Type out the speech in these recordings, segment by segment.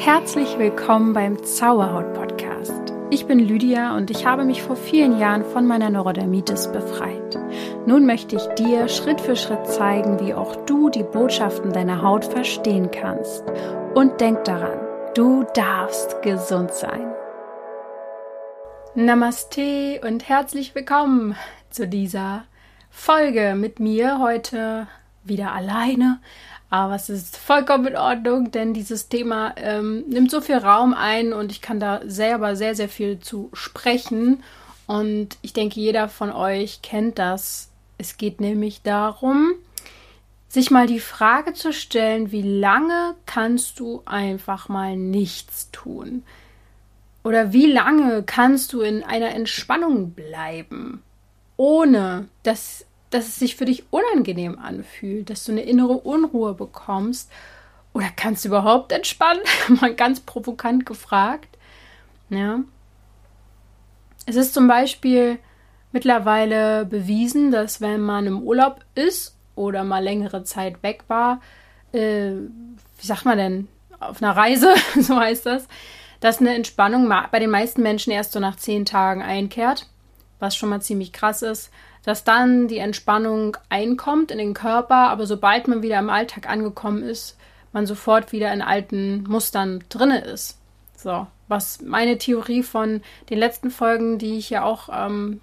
Herzlich willkommen beim Zauberhaut Podcast. Ich bin Lydia und ich habe mich vor vielen Jahren von meiner Neurodermitis befreit. Nun möchte ich dir Schritt für Schritt zeigen, wie auch du die Botschaften deiner Haut verstehen kannst. Und denk daran, du darfst gesund sein. Namaste und herzlich willkommen zu dieser Folge mit mir heute wieder alleine aber es ist vollkommen in Ordnung, denn dieses Thema ähm, nimmt so viel Raum ein und ich kann da selber sehr, sehr viel zu sprechen. Und ich denke, jeder von euch kennt das. Es geht nämlich darum, sich mal die Frage zu stellen, wie lange kannst du einfach mal nichts tun? Oder wie lange kannst du in einer Entspannung bleiben, ohne dass dass es sich für dich unangenehm anfühlt, dass du eine innere Unruhe bekommst? Oder kannst du überhaupt entspannen? Mal ganz provokant gefragt. Ja. Es ist zum Beispiel mittlerweile bewiesen, dass wenn man im Urlaub ist oder mal längere Zeit weg war, äh, wie sagt man denn, auf einer Reise, so heißt das, dass eine Entspannung bei den meisten Menschen erst so nach zehn Tagen einkehrt, was schon mal ziemlich krass ist dass dann die Entspannung einkommt in den Körper, aber sobald man wieder im Alltag angekommen ist, man sofort wieder in alten Mustern drinne ist. So, was meine Theorie von den letzten Folgen, die ich ja auch ähm,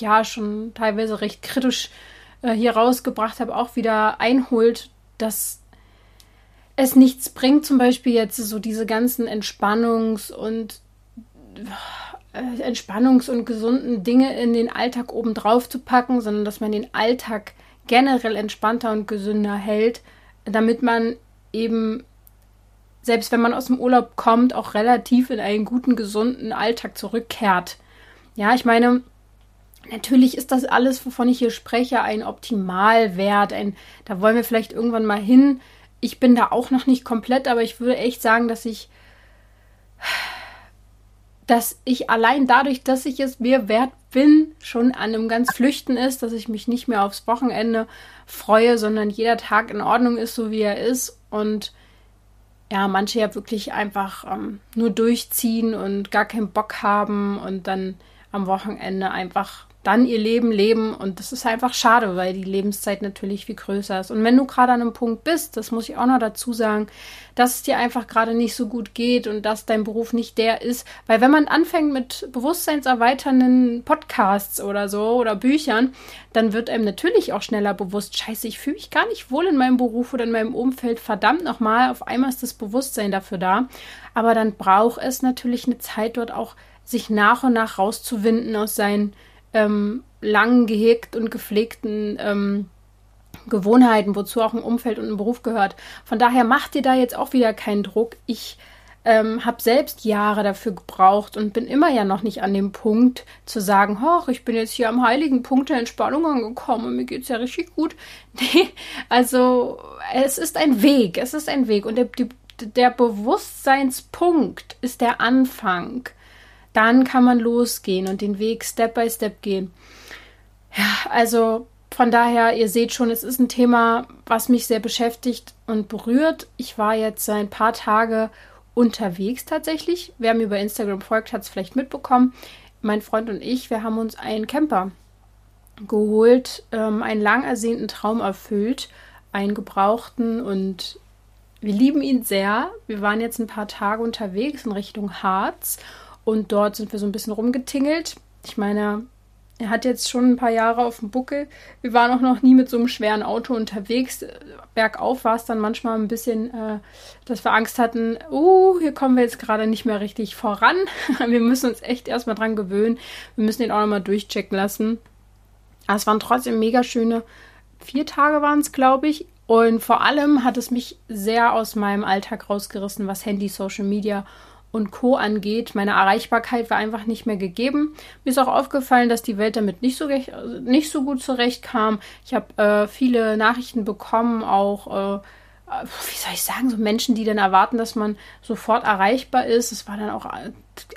ja schon teilweise recht kritisch äh, hier rausgebracht habe, auch wieder einholt, dass es nichts bringt, zum Beispiel jetzt so diese ganzen Entspannungs- und Entspannungs- und gesunden Dinge in den Alltag obendrauf zu packen, sondern dass man den Alltag generell entspannter und gesünder hält, damit man eben, selbst wenn man aus dem Urlaub kommt, auch relativ in einen guten, gesunden Alltag zurückkehrt. Ja, ich meine, natürlich ist das alles, wovon ich hier spreche, ein Optimalwert. Ein, da wollen wir vielleicht irgendwann mal hin. Ich bin da auch noch nicht komplett, aber ich würde echt sagen, dass ich dass ich allein dadurch, dass ich es mir wert bin, schon an einem ganz Flüchten ist, dass ich mich nicht mehr aufs Wochenende freue, sondern jeder Tag in Ordnung ist, so wie er ist. Und ja, manche ja wirklich einfach ähm, nur durchziehen und gar keinen Bock haben und dann am Wochenende einfach dann ihr Leben leben. Und das ist einfach schade, weil die Lebenszeit natürlich viel größer ist. Und wenn du gerade an einem Punkt bist, das muss ich auch noch dazu sagen, dass es dir einfach gerade nicht so gut geht und dass dein Beruf nicht der ist, weil wenn man anfängt mit bewusstseinserweiternden Podcasts oder so oder Büchern, dann wird einem natürlich auch schneller bewusst, scheiße, ich fühle mich gar nicht wohl in meinem Beruf oder in meinem Umfeld, verdammt nochmal, auf einmal ist das Bewusstsein dafür da, aber dann braucht es natürlich eine Zeit dort auch, sich nach und nach rauszuwinden aus seinen ähm, lang gehegt und gepflegten ähm, Gewohnheiten, wozu auch ein Umfeld und ein Beruf gehört. Von daher macht dir da jetzt auch wieder keinen Druck. Ich ähm, habe selbst Jahre dafür gebraucht und bin immer ja noch nicht an dem Punkt zu sagen, hoch, ich bin jetzt hier am heiligen Punkt der Entspannung angekommen und mir geht es ja richtig gut. Nee, also es ist ein Weg, es ist ein Weg und der, die, der Bewusstseinspunkt ist der Anfang dann kann man losgehen und den Weg Step by Step gehen. Ja, also von daher, ihr seht schon, es ist ein Thema, was mich sehr beschäftigt und berührt. Ich war jetzt ein paar Tage unterwegs tatsächlich. Wer mir über Instagram folgt, hat es vielleicht mitbekommen. Mein Freund und ich, wir haben uns einen Camper geholt, ähm, einen lang ersehnten Traum erfüllt, einen gebrauchten und wir lieben ihn sehr. Wir waren jetzt ein paar Tage unterwegs in Richtung Harz und dort sind wir so ein bisschen rumgetingelt. Ich meine, er hat jetzt schon ein paar Jahre auf dem Buckel. Wir waren auch noch nie mit so einem schweren Auto unterwegs. Bergauf war es dann manchmal ein bisschen, äh, dass wir Angst hatten, uh, hier kommen wir jetzt gerade nicht mehr richtig voran. wir müssen uns echt erstmal dran gewöhnen. Wir müssen ihn auch nochmal durchchecken lassen. Aber es waren trotzdem mega schöne vier Tage waren es, glaube ich. Und vor allem hat es mich sehr aus meinem Alltag rausgerissen, was Handy, Social Media und Co. angeht. Meine Erreichbarkeit war einfach nicht mehr gegeben. Mir ist auch aufgefallen, dass die Welt damit nicht so, nicht so gut zurechtkam. Ich habe äh, viele Nachrichten bekommen, auch äh, wie soll ich sagen, so Menschen, die dann erwarten, dass man sofort erreichbar ist. Es war dann auch äh,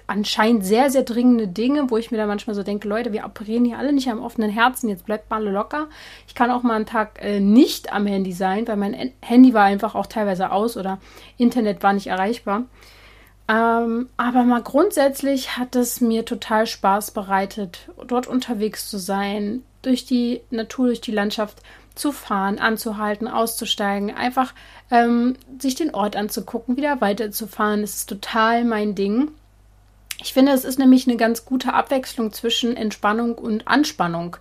anscheinend sehr, sehr dringende Dinge, wo ich mir dann manchmal so denke, Leute, wir operieren hier alle nicht am offenen Herzen, jetzt bleibt mal locker. Ich kann auch mal einen Tag äh, nicht am Handy sein, weil mein Handy war einfach auch teilweise aus oder Internet war nicht erreichbar. Ähm, aber mal grundsätzlich hat es mir total Spaß bereitet, dort unterwegs zu sein, durch die Natur, durch die Landschaft zu fahren, anzuhalten, auszusteigen, einfach ähm, sich den Ort anzugucken, wieder weiterzufahren. Das ist total mein Ding. Ich finde, es ist nämlich eine ganz gute Abwechslung zwischen Entspannung und Anspannung.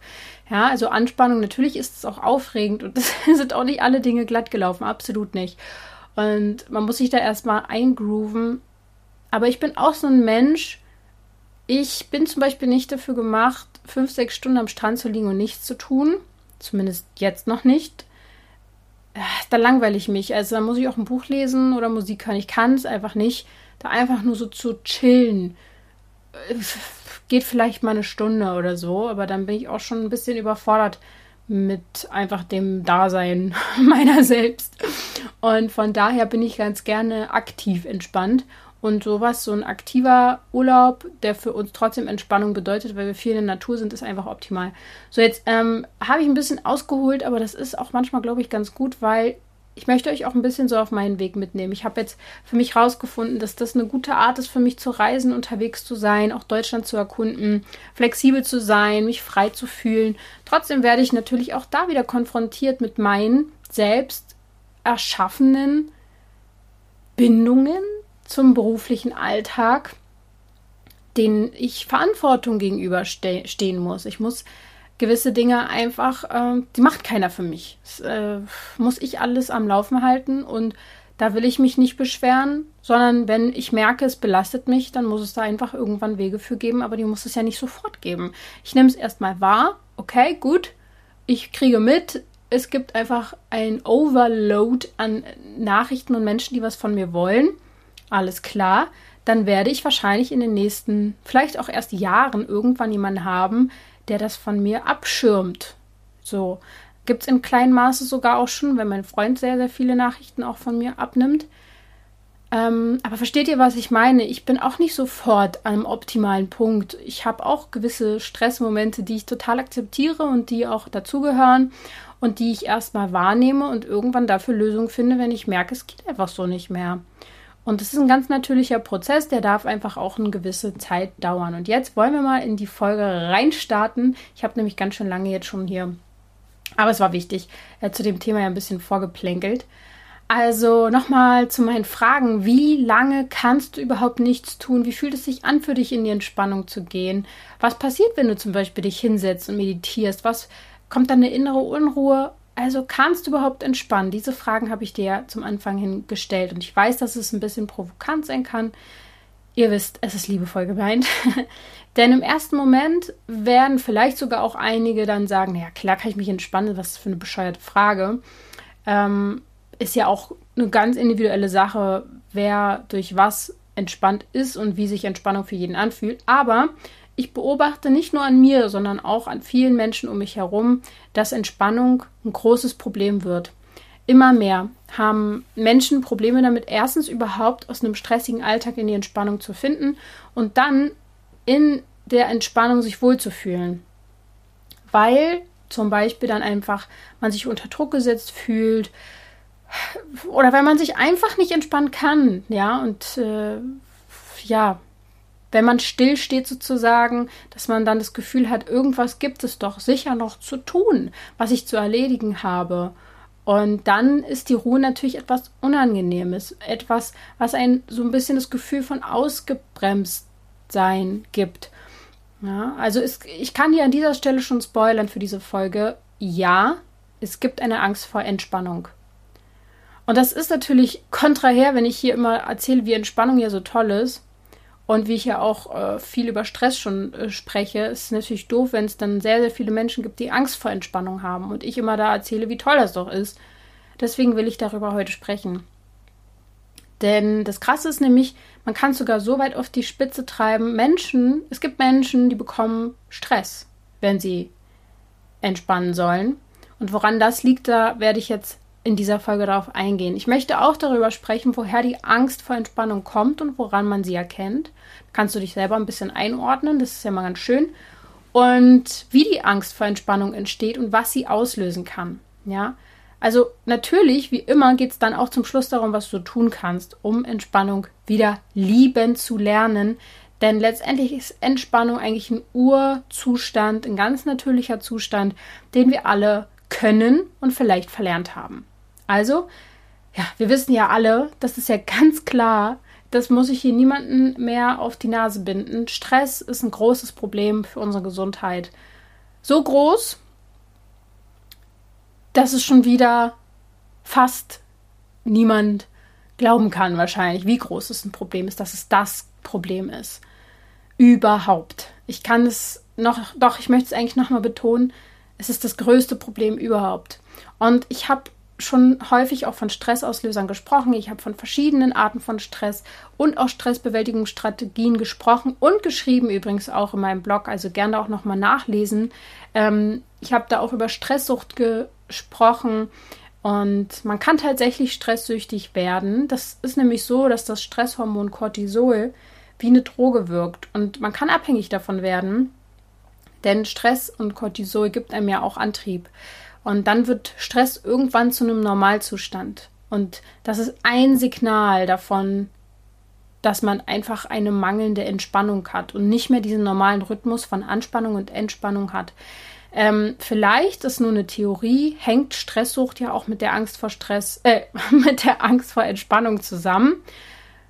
Ja, also Anspannung, natürlich ist es auch aufregend und es sind auch nicht alle Dinge glatt gelaufen, absolut nicht. Und man muss sich da erstmal eingrooven. Aber ich bin auch so ein Mensch, ich bin zum Beispiel nicht dafür gemacht, fünf, sechs Stunden am Strand zu liegen und nichts zu tun. Zumindest jetzt noch nicht. Äh, da langweile ich mich. Also da muss ich auch ein Buch lesen oder Musik hören. Ich kann es einfach nicht. Da einfach nur so zu chillen. Äh, geht vielleicht mal eine Stunde oder so, aber dann bin ich auch schon ein bisschen überfordert mit einfach dem Dasein meiner selbst. Und von daher bin ich ganz gerne aktiv entspannt und sowas, so ein aktiver Urlaub, der für uns trotzdem Entspannung bedeutet, weil wir viel in der Natur sind, ist einfach optimal. So, jetzt ähm, habe ich ein bisschen ausgeholt, aber das ist auch manchmal, glaube ich, ganz gut, weil ich möchte euch auch ein bisschen so auf meinen Weg mitnehmen. Ich habe jetzt für mich rausgefunden, dass das eine gute Art ist für mich zu reisen, unterwegs zu sein, auch Deutschland zu erkunden, flexibel zu sein, mich frei zu fühlen. Trotzdem werde ich natürlich auch da wieder konfrontiert mit meinen selbst erschaffenen Bindungen, zum beruflichen Alltag, den ich Verantwortung gegenüber ste stehen muss. Ich muss gewisse Dinge einfach, äh, die macht keiner für mich. Das äh, muss ich alles am Laufen halten und da will ich mich nicht beschweren, sondern wenn ich merke, es belastet mich, dann muss es da einfach irgendwann Wege für geben, aber die muss es ja nicht sofort geben. Ich nehme es erstmal wahr, okay, gut, ich kriege mit, es gibt einfach ein Overload an Nachrichten und Menschen, die was von mir wollen alles klar, dann werde ich wahrscheinlich in den nächsten, vielleicht auch erst Jahren irgendwann jemanden haben, der das von mir abschirmt. So gibt es in kleinem Maße sogar auch schon, wenn mein Freund sehr, sehr viele Nachrichten auch von mir abnimmt. Ähm, aber versteht ihr, was ich meine? Ich bin auch nicht sofort einem optimalen Punkt. Ich habe auch gewisse Stressmomente, die ich total akzeptiere und die auch dazugehören und die ich erstmal wahrnehme und irgendwann dafür Lösungen finde, wenn ich merke, es geht einfach so nicht mehr. Und das ist ein ganz natürlicher Prozess, der darf einfach auch eine gewisse Zeit dauern. Und jetzt wollen wir mal in die Folge reinstarten. Ich habe nämlich ganz schön lange jetzt schon hier, aber es war wichtig, äh, zu dem Thema ja ein bisschen vorgeplänkelt. Also nochmal zu meinen Fragen. Wie lange kannst du überhaupt nichts tun? Wie fühlt es sich an für dich, in die Entspannung zu gehen? Was passiert, wenn du zum Beispiel dich hinsetzt und meditierst? Was kommt dann eine innere Unruhe also kannst du überhaupt entspannen? Diese Fragen habe ich dir zum Anfang hin gestellt und ich weiß, dass es ein bisschen provokant sein kann. Ihr wisst, es ist liebevoll gemeint. Denn im ersten Moment werden vielleicht sogar auch einige dann sagen, ja klar kann ich mich entspannen, was für eine bescheuerte Frage. Ähm, ist ja auch eine ganz individuelle Sache, wer durch was entspannt ist und wie sich Entspannung für jeden anfühlt. Aber ich beobachte nicht nur an mir, sondern auch an vielen Menschen um mich herum, dass Entspannung ein großes Problem wird. Immer mehr haben Menschen Probleme damit, erstens überhaupt aus einem stressigen Alltag in die Entspannung zu finden und dann in der Entspannung sich wohlzufühlen. Weil zum Beispiel dann einfach man sich unter Druck gesetzt fühlt oder weil man sich einfach nicht entspannen kann, ja, und äh, ja, wenn man still steht sozusagen, dass man dann das Gefühl hat, irgendwas gibt es doch sicher noch zu tun, was ich zu erledigen habe. Und dann ist die Ruhe natürlich etwas Unangenehmes, etwas, was ein so ein bisschen das Gefühl von ausgebremst sein gibt. Ja, also es, ich kann hier an dieser Stelle schon spoilern für diese Folge. Ja, es gibt eine Angst vor Entspannung. Und das ist natürlich kontraher, wenn ich hier immer erzähle, wie Entspannung ja so toll ist. Und wie ich ja auch äh, viel über Stress schon äh, spreche, ist es natürlich doof, wenn es dann sehr, sehr viele Menschen gibt, die Angst vor Entspannung haben und ich immer da erzähle, wie toll das doch ist. Deswegen will ich darüber heute sprechen. Denn das Krasse ist nämlich, man kann sogar so weit auf die Spitze treiben. Menschen, es gibt Menschen, die bekommen Stress, wenn sie entspannen sollen. Und woran das liegt, da werde ich jetzt in dieser Folge darauf eingehen. Ich möchte auch darüber sprechen, woher die Angst vor Entspannung kommt und woran man sie erkennt. Kannst du dich selber ein bisschen einordnen, das ist ja mal ganz schön. Und wie die Angst vor Entspannung entsteht und was sie auslösen kann. Ja, also natürlich, wie immer, geht es dann auch zum Schluss darum, was du tun kannst, um Entspannung wieder lieben zu lernen. Denn letztendlich ist Entspannung eigentlich ein Urzustand, ein ganz natürlicher Zustand, den wir alle können und vielleicht verlernt haben. Also, ja, wir wissen ja alle, das ist ja ganz klar, das muss ich hier niemanden mehr auf die Nase binden. Stress ist ein großes Problem für unsere Gesundheit. So groß, dass es schon wieder fast niemand glauben kann, wahrscheinlich, wie groß es ein Problem ist, dass es das Problem ist. Überhaupt. Ich kann es noch, doch, ich möchte es eigentlich nochmal betonen, es ist das größte Problem überhaupt. Und ich habe schon häufig auch von Stressauslösern gesprochen. Ich habe von verschiedenen Arten von Stress und auch Stressbewältigungsstrategien gesprochen und geschrieben übrigens auch in meinem Blog. Also gerne auch nochmal nachlesen. Ähm, ich habe da auch über Stresssucht gesprochen. Und man kann tatsächlich stresssüchtig werden. Das ist nämlich so, dass das Stresshormon Cortisol wie eine Droge wirkt. Und man kann abhängig davon werden, denn Stress und Cortisol gibt einem ja auch Antrieb. Und dann wird Stress irgendwann zu einem Normalzustand. Und das ist ein Signal davon, dass man einfach eine mangelnde Entspannung hat und nicht mehr diesen normalen Rhythmus von Anspannung und Entspannung hat. Ähm, vielleicht ist nur eine Theorie, hängt Stresssucht ja auch mit der Angst vor Stress, äh, mit der Angst vor Entspannung zusammen.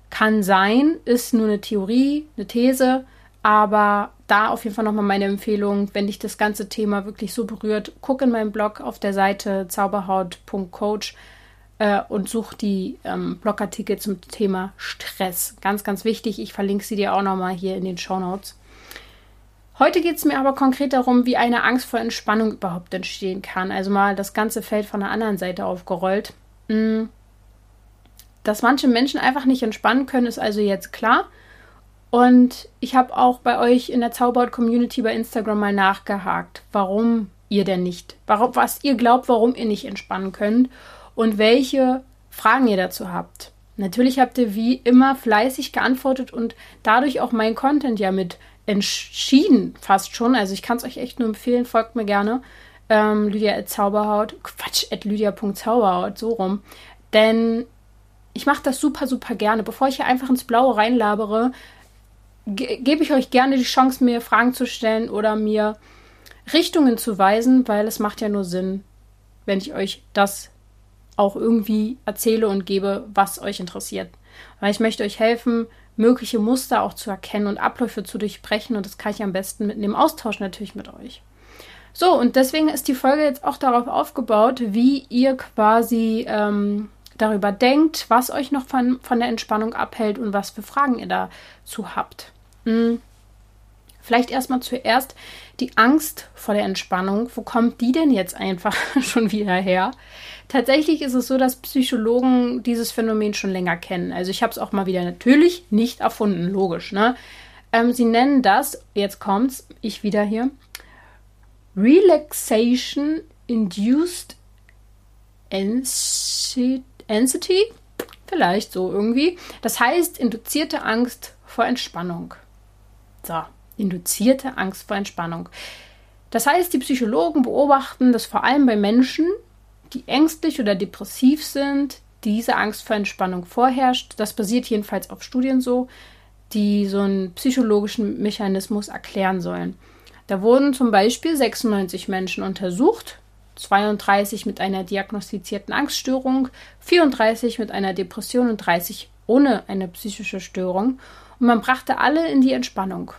Kann sein, ist nur eine Theorie, eine These, aber da auf jeden Fall nochmal meine Empfehlung, wenn dich das ganze Thema wirklich so berührt, guck in meinem Blog auf der Seite zauberhaut.coach äh, und such die ähm, Blogartikel zum Thema Stress. Ganz, ganz wichtig. Ich verlinke sie dir auch nochmal hier in den Show Notes. Heute geht es mir aber konkret darum, wie eine Angst vor Entspannung überhaupt entstehen kann. Also mal das ganze Feld von der anderen Seite aufgerollt. Mm. Dass manche Menschen einfach nicht entspannen können, ist also jetzt klar. Und ich habe auch bei euch in der Zauberhaut-Community bei Instagram mal nachgehakt, warum ihr denn nicht, warum, was ihr glaubt, warum ihr nicht entspannen könnt und welche Fragen ihr dazu habt. Natürlich habt ihr wie immer fleißig geantwortet und dadurch auch mein Content ja mit entschieden fast schon. Also ich kann es euch echt nur empfehlen, folgt mir gerne. Ähm, Lydia Zauberhaut, Quatsch, at lydia.zauberhaut, so rum. Denn ich mache das super, super gerne. Bevor ich hier einfach ins Blaue reinlabere, gebe ich euch gerne die Chance, mir Fragen zu stellen oder mir Richtungen zu weisen, weil es macht ja nur Sinn, wenn ich euch das auch irgendwie erzähle und gebe, was euch interessiert. Weil ich möchte euch helfen, mögliche Muster auch zu erkennen und Abläufe zu durchbrechen und das kann ich am besten mit dem Austausch natürlich mit euch. So, und deswegen ist die Folge jetzt auch darauf aufgebaut, wie ihr quasi ähm, darüber denkt, was euch noch von, von der Entspannung abhält und was für Fragen ihr dazu habt. Hm. Vielleicht erstmal zuerst die Angst vor der Entspannung. Wo kommt die denn jetzt einfach schon wieder her? Tatsächlich ist es so, dass Psychologen dieses Phänomen schon länger kennen. Also ich habe es auch mal wieder natürlich nicht erfunden, logisch. Ne? Ähm, sie nennen das, jetzt kommt's, ich wieder hier, Relaxation Induced Anxiety? Vielleicht so irgendwie. Das heißt, induzierte Angst vor Entspannung. So, induzierte Angst vor Entspannung. Das heißt, die Psychologen beobachten dass vor allem bei Menschen, die ängstlich oder depressiv sind, diese Angst vor Entspannung vorherrscht. Das basiert jedenfalls auf Studien so, die so einen psychologischen Mechanismus erklären sollen. Da wurden zum Beispiel 96 Menschen untersucht, 32 mit einer diagnostizierten Angststörung, 34 mit einer Depression und 30 ohne eine psychische Störung und man brachte alle in die Entspannung.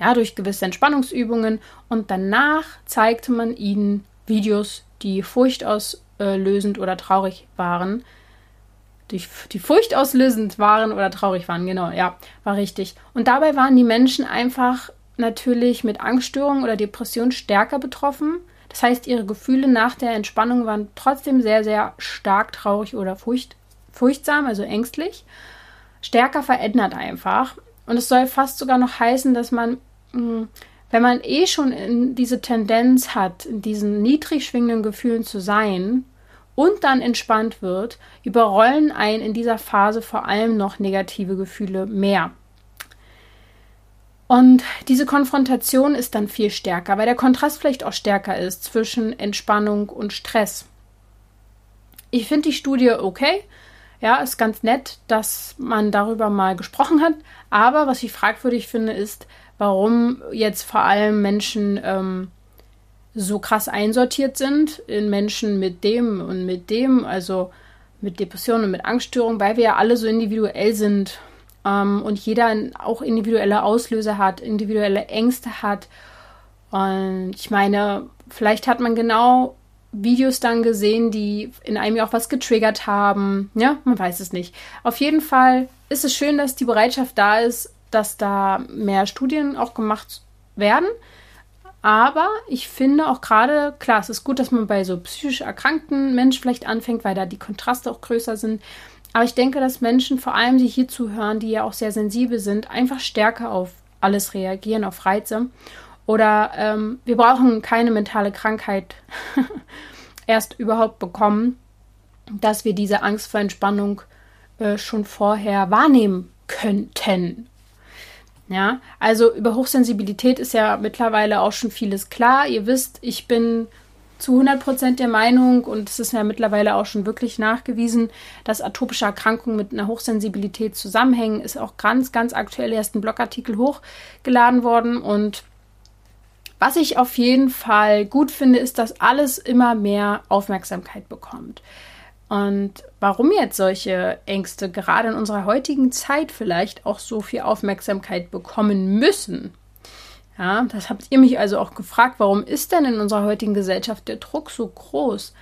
Ja, durch gewisse Entspannungsübungen und danach zeigte man ihnen Videos, die furchtauslösend oder traurig waren. Die, die furchtauslösend waren oder traurig waren, genau, ja, war richtig. Und dabei waren die Menschen einfach natürlich mit Angststörungen oder Depressionen stärker betroffen. Das heißt, ihre Gefühle nach der Entspannung waren trotzdem sehr, sehr stark traurig oder furcht, furchtsam, also ängstlich stärker verändert einfach. Und es soll fast sogar noch heißen, dass man, hm, wenn man eh schon diese Tendenz hat, in diesen niedrig schwingenden Gefühlen zu sein und dann entspannt wird, überrollen einen in dieser Phase vor allem noch negative Gefühle mehr. Und diese Konfrontation ist dann viel stärker, weil der Kontrast vielleicht auch stärker ist zwischen Entspannung und Stress. Ich finde die Studie okay. Ja, ist ganz nett, dass man darüber mal gesprochen hat. Aber was ich fragwürdig finde, ist, warum jetzt vor allem Menschen ähm, so krass einsortiert sind in Menschen mit dem und mit dem, also mit Depressionen und mit Angststörungen, weil wir ja alle so individuell sind ähm, und jeder auch individuelle Auslöser hat, individuelle Ängste hat. Und ich meine, vielleicht hat man genau Videos dann gesehen, die in einem ja auch was getriggert haben. Ja, man weiß es nicht. Auf jeden Fall ist es schön, dass die Bereitschaft da ist, dass da mehr Studien auch gemacht werden. Aber ich finde auch gerade, klar, es ist gut, dass man bei so psychisch erkrankten Menschen vielleicht anfängt, weil da die Kontraste auch größer sind. Aber ich denke, dass Menschen, vor allem die hier zuhören, die ja auch sehr sensibel sind, einfach stärker auf alles reagieren, auf Reize. Oder ähm, wir brauchen keine mentale Krankheit erst überhaupt bekommen, dass wir diese Angst vor Entspannung äh, schon vorher wahrnehmen könnten. Ja, also über Hochsensibilität ist ja mittlerweile auch schon vieles klar. Ihr wisst, ich bin zu 100% der Meinung, und es ist ja mittlerweile auch schon wirklich nachgewiesen, dass atopische Erkrankungen mit einer Hochsensibilität zusammenhängen, ist auch ganz, ganz aktuell erst ein Blogartikel hochgeladen worden. Und was ich auf jeden Fall gut finde, ist, dass alles immer mehr Aufmerksamkeit bekommt. Und warum jetzt solche Ängste gerade in unserer heutigen Zeit vielleicht auch so viel Aufmerksamkeit bekommen müssen, ja, das habt ihr mich also auch gefragt, warum ist denn in unserer heutigen Gesellschaft der Druck so groß?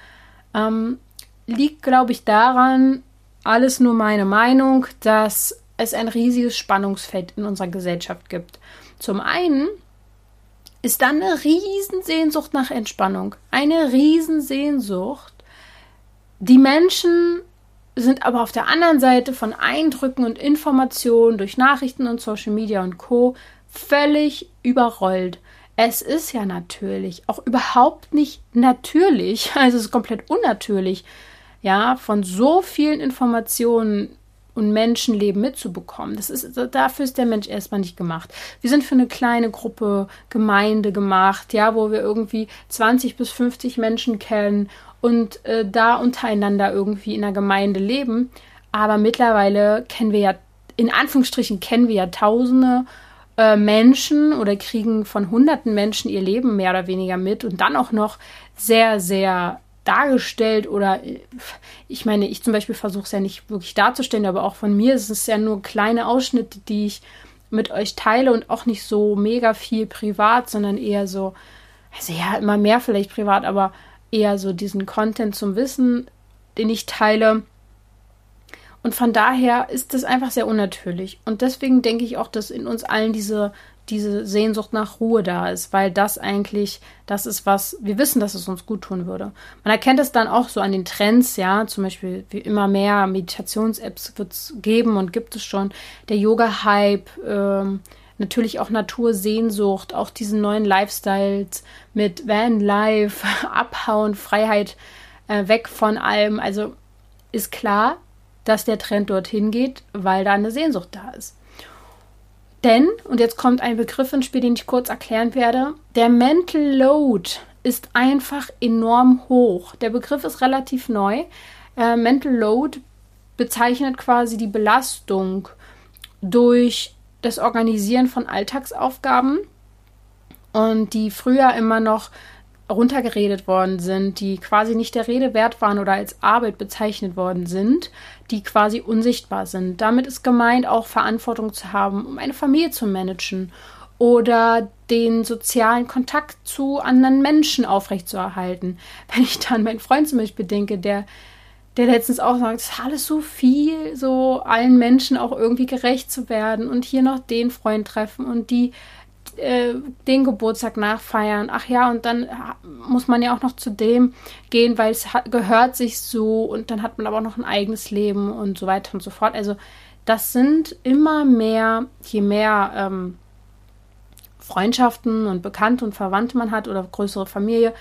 Ähm, liegt, glaube ich, daran, alles nur meine Meinung, dass es ein riesiges Spannungsfeld in unserer Gesellschaft gibt. Zum einen ist dann eine Riesensehnsucht nach Entspannung, eine Riesensehnsucht. Die Menschen sind aber auf der anderen Seite von Eindrücken und Informationen durch Nachrichten und Social Media und Co völlig überrollt. Es ist ja natürlich auch überhaupt nicht natürlich, also es ist komplett unnatürlich, ja, von so vielen Informationen und Menschenleben mitzubekommen. Das ist, dafür ist der Mensch erstmal nicht gemacht. Wir sind für eine kleine Gruppe Gemeinde gemacht, ja, wo wir irgendwie 20 bis 50 Menschen kennen und äh, da untereinander irgendwie in der Gemeinde leben. Aber mittlerweile kennen wir ja, in Anführungsstrichen kennen wir ja Tausende äh, Menschen oder kriegen von hunderten Menschen ihr Leben mehr oder weniger mit und dann auch noch sehr, sehr dargestellt oder äh, ich meine, ich zum Beispiel versuche es ja nicht wirklich darzustellen, aber auch von mir ist es ja nur kleine Ausschnitte, die ich mit euch teile und auch nicht so mega viel privat, sondern eher so, also ja, immer mehr vielleicht privat, aber eher so diesen Content zum Wissen, den ich teile und von daher ist das einfach sehr unnatürlich. Und deswegen denke ich auch, dass in uns allen diese, diese Sehnsucht nach Ruhe da ist, weil das eigentlich das ist, was wir wissen, dass es uns gut tun würde. Man erkennt es dann auch so an den Trends, ja, zum Beispiel wie immer mehr Meditations-Apps wird es geben und gibt es schon. Der Yoga-Hype, ähm, natürlich auch Natursehnsucht, auch diesen neuen Lifestyles mit Van Life, Abhauen, Freiheit, äh, weg von allem. Also ist klar, dass der Trend dorthin geht, weil da eine Sehnsucht da ist. Denn, und jetzt kommt ein Begriff ins Spiel, den ich kurz erklären werde, der Mental Load ist einfach enorm hoch. Der Begriff ist relativ neu. Äh, Mental Load bezeichnet quasi die Belastung durch das Organisieren von Alltagsaufgaben und die früher immer noch runtergeredet worden sind, die quasi nicht der Rede wert waren oder als Arbeit bezeichnet worden sind, die quasi unsichtbar sind. Damit ist gemeint, auch Verantwortung zu haben, um eine Familie zu managen oder den sozialen Kontakt zu anderen Menschen aufrechtzuerhalten. Wenn ich dann meinen Freund zum Beispiel denke, der der letztens auch sagt, es ist alles so viel, so allen Menschen auch irgendwie gerecht zu werden und hier noch den Freund treffen und die äh, den Geburtstag nachfeiern. Ach ja, und dann muss man ja auch noch zu dem gehen, weil es gehört sich so und dann hat man aber auch noch ein eigenes Leben und so weiter und so fort. Also das sind immer mehr, je mehr ähm, Freundschaften und Bekannte und Verwandte man hat oder größere Familie,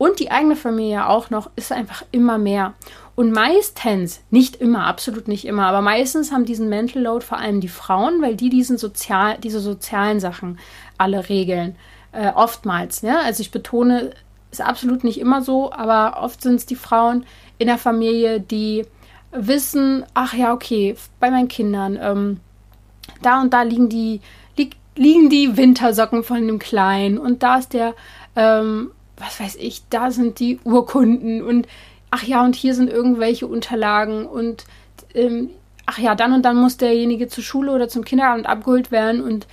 und die eigene Familie auch noch, ist einfach immer mehr. Und meistens, nicht immer, absolut nicht immer, aber meistens haben diesen Mental Load vor allem die Frauen, weil die diesen sozial, diese sozialen Sachen alle regeln. Äh, oftmals, ne? Also ich betone, ist absolut nicht immer so, aber oft sind es die Frauen in der Familie, die wissen, ach ja, okay, bei meinen Kindern, ähm, da und da liegen die, li liegen die Wintersocken von dem Kleinen und da ist der, ähm, was weiß ich, da sind die Urkunden und ach ja, und hier sind irgendwelche Unterlagen und ähm, ach ja, dann und dann muss derjenige zur Schule oder zum Kinderabend abgeholt werden und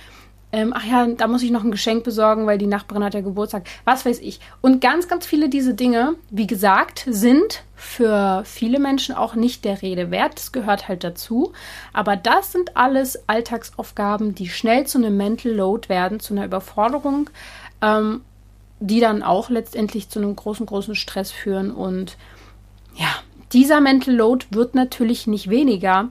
ähm, ach ja, da muss ich noch ein Geschenk besorgen, weil die Nachbarin hat ja Geburtstag. Was weiß ich. Und ganz, ganz viele diese Dinge, wie gesagt, sind für viele Menschen auch nicht der Rede wert. Das gehört halt dazu. Aber das sind alles Alltagsaufgaben, die schnell zu einem Mental Load werden, zu einer Überforderung, ähm, die dann auch letztendlich zu einem großen, großen Stress führen. Und ja, dieser Mental Load wird natürlich nicht weniger,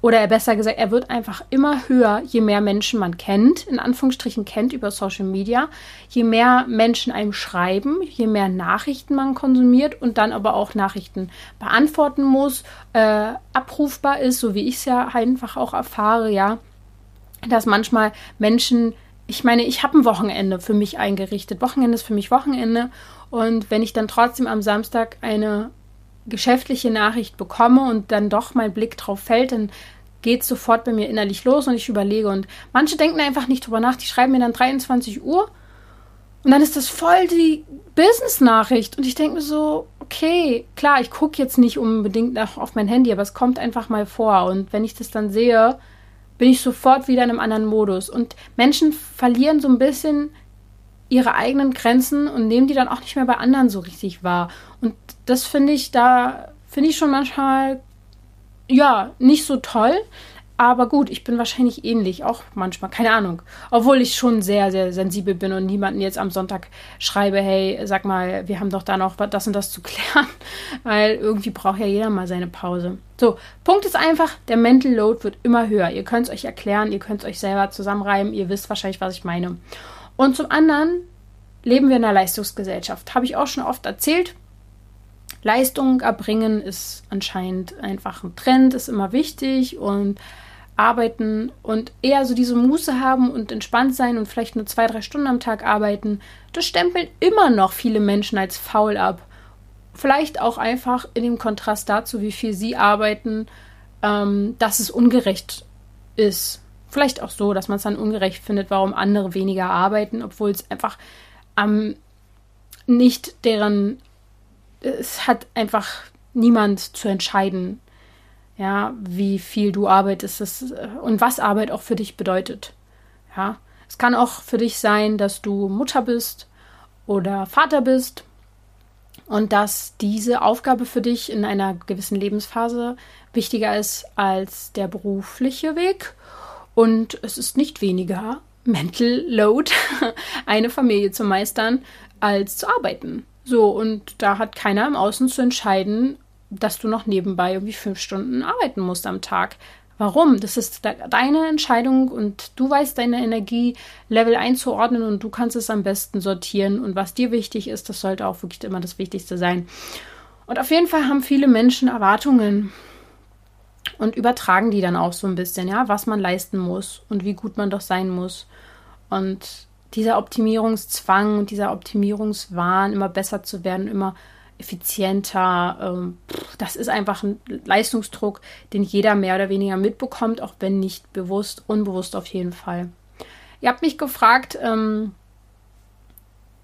oder besser gesagt, er wird einfach immer höher, je mehr Menschen man kennt, in Anführungsstrichen kennt über Social Media, je mehr Menschen einem schreiben, je mehr Nachrichten man konsumiert und dann aber auch Nachrichten beantworten muss, äh, abrufbar ist, so wie ich es ja einfach auch erfahre, ja, dass manchmal Menschen, ich meine, ich habe ein Wochenende für mich eingerichtet. Wochenende ist für mich Wochenende und wenn ich dann trotzdem am Samstag eine geschäftliche Nachricht bekomme und dann doch mein Blick drauf fällt, dann geht sofort bei mir innerlich los und ich überlege. Und manche denken einfach nicht drüber nach, die schreiben mir dann 23 Uhr und dann ist das voll die Business-Nachricht. Und ich denke mir so, okay, klar, ich gucke jetzt nicht unbedingt auf mein Handy, aber es kommt einfach mal vor. Und wenn ich das dann sehe, bin ich sofort wieder in einem anderen Modus. Und Menschen verlieren so ein bisschen ihre eigenen Grenzen und nehmen die dann auch nicht mehr bei anderen so richtig wahr. Und das finde ich da, finde ich schon manchmal, ja, nicht so toll. Aber gut, ich bin wahrscheinlich ähnlich, auch manchmal, keine Ahnung. Obwohl ich schon sehr, sehr sensibel bin und niemanden jetzt am Sonntag schreibe, hey, sag mal, wir haben doch da noch das und das zu klären, weil irgendwie braucht ja jeder mal seine Pause. So, Punkt ist einfach, der Mental Load wird immer höher. Ihr könnt es euch erklären, ihr könnt es euch selber zusammenreimen, ihr wisst wahrscheinlich, was ich meine. Und zum anderen leben wir in einer Leistungsgesellschaft. Habe ich auch schon oft erzählt. Leistung erbringen ist anscheinend einfach ein Trend, ist immer wichtig und arbeiten und eher so diese Muße haben und entspannt sein und vielleicht nur zwei, drei Stunden am Tag arbeiten, das stempeln immer noch viele Menschen als faul ab. Vielleicht auch einfach in dem Kontrast dazu, wie viel sie arbeiten, ähm, dass es ungerecht ist Vielleicht auch so, dass man es dann ungerecht findet, warum andere weniger arbeiten, obwohl es einfach ähm, nicht deren, es hat einfach niemand zu entscheiden, ja, wie viel du arbeitest das, und was Arbeit auch für dich bedeutet. Ja, es kann auch für dich sein, dass du Mutter bist oder Vater bist und dass diese Aufgabe für dich in einer gewissen Lebensphase wichtiger ist als der berufliche Weg und es ist nicht weniger Mental Load, eine Familie zu meistern, als zu arbeiten. So, und da hat keiner im Außen zu entscheiden, dass du noch nebenbei irgendwie fünf Stunden arbeiten musst am Tag. Warum? Das ist deine Entscheidung und du weißt deine Energielevel einzuordnen und du kannst es am besten sortieren. Und was dir wichtig ist, das sollte auch wirklich immer das Wichtigste sein. Und auf jeden Fall haben viele Menschen Erwartungen und übertragen die dann auch so ein bisschen, ja, was man leisten muss und wie gut man doch sein muss. Und dieser Optimierungszwang und dieser Optimierungswahn, immer besser zu werden, immer effizienter, ähm, das ist einfach ein Leistungsdruck, den jeder mehr oder weniger mitbekommt, auch wenn nicht bewusst, unbewusst auf jeden Fall. Ihr habt mich gefragt, ähm,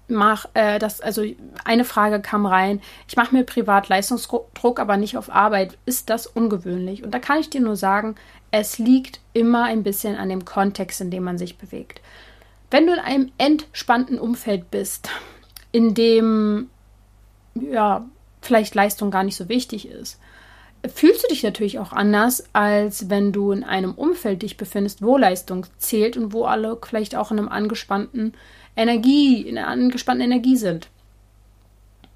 mach äh, das, also eine Frage kam rein, ich mache mir privat Leistungsdruck, aber nicht auf Arbeit. Ist das ungewöhnlich? Und da kann ich dir nur sagen, es liegt immer ein bisschen an dem Kontext, in dem man sich bewegt. Wenn du in einem entspannten Umfeld bist, in dem ja vielleicht Leistung gar nicht so wichtig ist, fühlst du dich natürlich auch anders, als wenn du in einem Umfeld dich befindest, wo Leistung zählt und wo alle vielleicht auch in einem angespannten Energie, in einer angespannten Energie sind.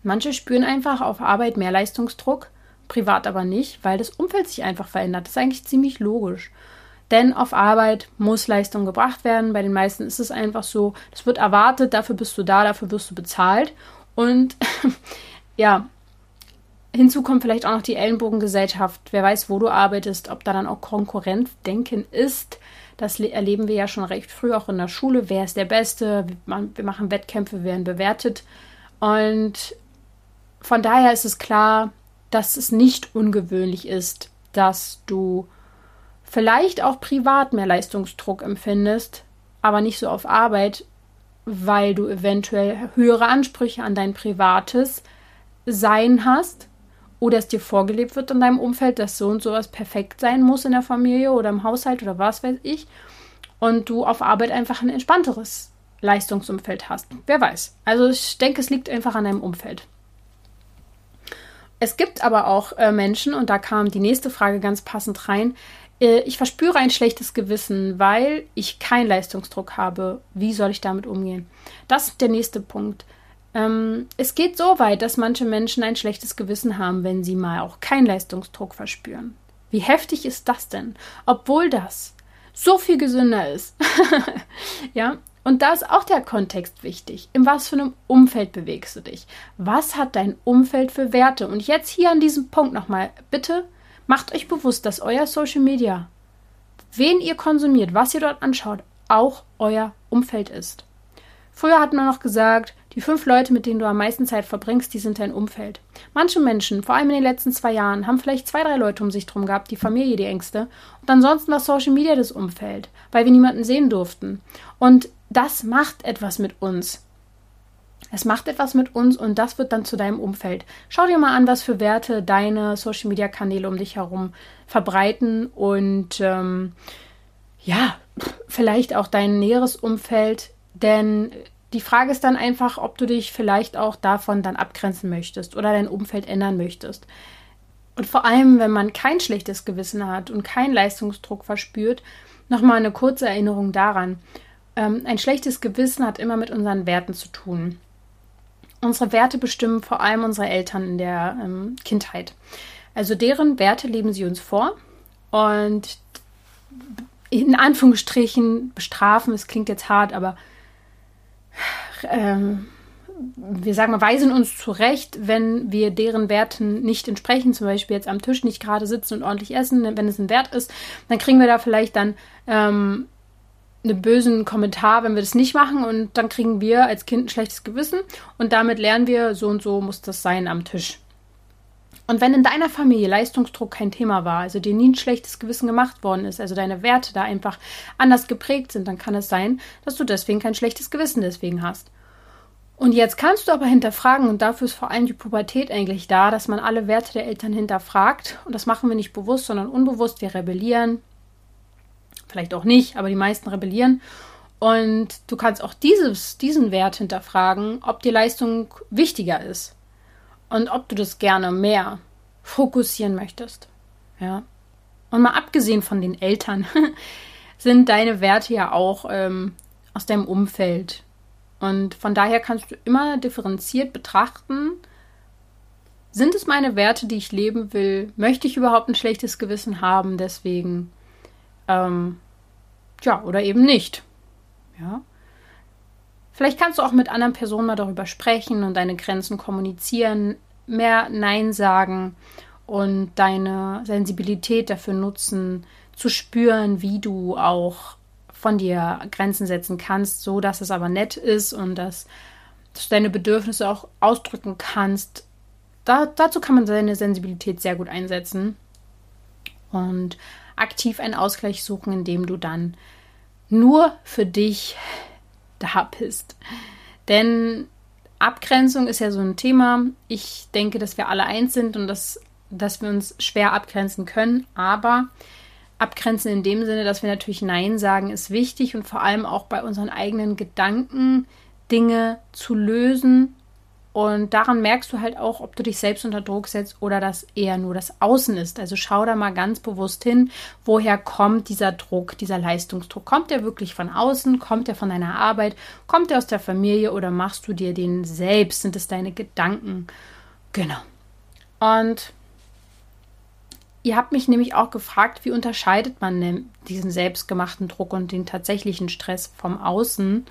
Manche spüren einfach auf Arbeit mehr Leistungsdruck, privat aber nicht, weil das Umfeld sich einfach verändert. Das ist eigentlich ziemlich logisch. Denn auf Arbeit muss Leistung gebracht werden. Bei den meisten ist es einfach so, das wird erwartet, dafür bist du da, dafür wirst du bezahlt. Und ja, hinzu kommt vielleicht auch noch die Ellenbogengesellschaft. Wer weiß, wo du arbeitest, ob da dann auch Konkurrenzdenken ist. Das erleben wir ja schon recht früh auch in der Schule. Wer ist der Beste? Wir machen Wettkämpfe, werden bewertet. Und von daher ist es klar, dass es nicht ungewöhnlich ist, dass du vielleicht auch privat mehr Leistungsdruck empfindest, aber nicht so auf Arbeit, weil du eventuell höhere Ansprüche an dein privates Sein hast oder es dir vorgelebt wird in deinem Umfeld, dass so und sowas perfekt sein muss in der Familie oder im Haushalt oder was weiß ich und du auf Arbeit einfach ein entspannteres Leistungsumfeld hast. Wer weiß. Also ich denke, es liegt einfach an deinem Umfeld. Es gibt aber auch äh, Menschen, und da kam die nächste Frage ganz passend rein, äh, ich verspüre ein schlechtes Gewissen, weil ich keinen Leistungsdruck habe. Wie soll ich damit umgehen? Das ist der nächste Punkt. Ähm, es geht so weit, dass manche Menschen ein schlechtes Gewissen haben, wenn sie mal auch keinen Leistungsdruck verspüren. Wie heftig ist das denn? Obwohl das so viel gesünder ist. ja, und da ist auch der Kontext wichtig. In was für einem Umfeld bewegst du dich? Was hat dein Umfeld für Werte? Und jetzt hier an diesem Punkt nochmal, bitte macht euch bewusst, dass euer Social Media, wen ihr konsumiert, was ihr dort anschaut, auch euer Umfeld ist. Früher hat man noch gesagt, die fünf Leute, mit denen du am meisten Zeit verbringst, die sind dein Umfeld. Manche Menschen, vor allem in den letzten zwei Jahren, haben vielleicht zwei, drei Leute um sich drum gehabt, die Familie, die Ängste. Und ansonsten war Social Media das Umfeld, weil wir niemanden sehen durften. Und das macht etwas mit uns. Es macht etwas mit uns und das wird dann zu deinem Umfeld. Schau dir mal an, was für Werte deine Social Media Kanäle um dich herum verbreiten und ähm, ja, vielleicht auch dein näheres Umfeld. Denn die Frage ist dann einfach, ob du dich vielleicht auch davon dann abgrenzen möchtest oder dein Umfeld ändern möchtest. Und vor allem, wenn man kein schlechtes Gewissen hat und keinen Leistungsdruck verspürt, nochmal eine kurze Erinnerung daran. Ähm, ein schlechtes Gewissen hat immer mit unseren Werten zu tun. Unsere Werte bestimmen vor allem unsere Eltern in der ähm, Kindheit. Also deren Werte leben sie uns vor und in Anführungsstrichen bestrafen, es klingt jetzt hart, aber ähm, wir sagen mal, weisen uns zurecht, wenn wir deren Werten nicht entsprechen, zum Beispiel jetzt am Tisch nicht gerade sitzen und ordentlich essen, wenn es ein Wert ist, dann kriegen wir da vielleicht dann ähm, einen bösen Kommentar, wenn wir das nicht machen und dann kriegen wir als Kind ein schlechtes Gewissen und damit lernen wir, so und so muss das sein am Tisch. Und wenn in deiner Familie Leistungsdruck kein Thema war, also dir nie ein schlechtes Gewissen gemacht worden ist, also deine Werte da einfach anders geprägt sind, dann kann es sein, dass du deswegen kein schlechtes Gewissen deswegen hast. Und jetzt kannst du aber hinterfragen, und dafür ist vor allem die Pubertät eigentlich da, dass man alle Werte der Eltern hinterfragt. Und das machen wir nicht bewusst, sondern unbewusst. Wir rebellieren. Vielleicht auch nicht, aber die meisten rebellieren. Und du kannst auch dieses, diesen Wert hinterfragen, ob die Leistung wichtiger ist und ob du das gerne mehr fokussieren möchtest. Ja. Und mal abgesehen von den Eltern sind deine Werte ja auch ähm, aus deinem Umfeld. Und von daher kannst du immer differenziert betrachten, sind es meine Werte, die ich leben will? Möchte ich überhaupt ein schlechtes Gewissen haben deswegen? Ähm, ja, oder eben nicht. Ja. Vielleicht kannst du auch mit anderen Personen mal darüber sprechen und deine Grenzen kommunizieren, mehr Nein sagen und deine Sensibilität dafür nutzen, zu spüren, wie du auch von dir Grenzen setzen kannst, so dass es aber nett ist und dass, dass du deine Bedürfnisse auch ausdrücken kannst. Da, dazu kann man seine Sensibilität sehr gut einsetzen und aktiv einen Ausgleich suchen, indem du dann nur für dich da bist. Denn Abgrenzung ist ja so ein Thema. Ich denke, dass wir alle eins sind und dass, dass wir uns schwer abgrenzen können. Aber abgrenzen in dem Sinne, dass wir natürlich Nein sagen, ist wichtig und vor allem auch bei unseren eigenen Gedanken Dinge zu lösen und daran merkst du halt auch, ob du dich selbst unter Druck setzt oder das eher nur das Außen ist. Also schau da mal ganz bewusst hin, woher kommt dieser Druck, dieser Leistungsdruck. Kommt der wirklich von außen? Kommt der von deiner Arbeit? Kommt der aus der Familie oder machst du dir den selbst? Sind es deine Gedanken? Genau. Und ihr habt mich nämlich auch gefragt, wie unterscheidet man diesen selbstgemachten Druck und den tatsächlichen Stress vom Außen?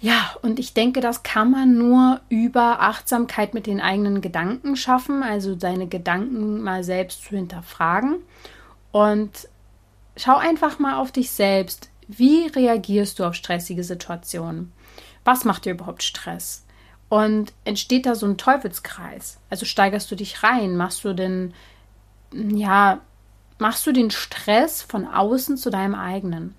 Ja, und ich denke, das kann man nur über Achtsamkeit mit den eigenen Gedanken schaffen, also seine Gedanken mal selbst zu hinterfragen. Und schau einfach mal auf dich selbst. Wie reagierst du auf stressige Situationen? Was macht dir überhaupt Stress? Und entsteht da so ein Teufelskreis? Also steigerst du dich rein? Machst du den, ja, machst du den Stress von außen zu deinem eigenen?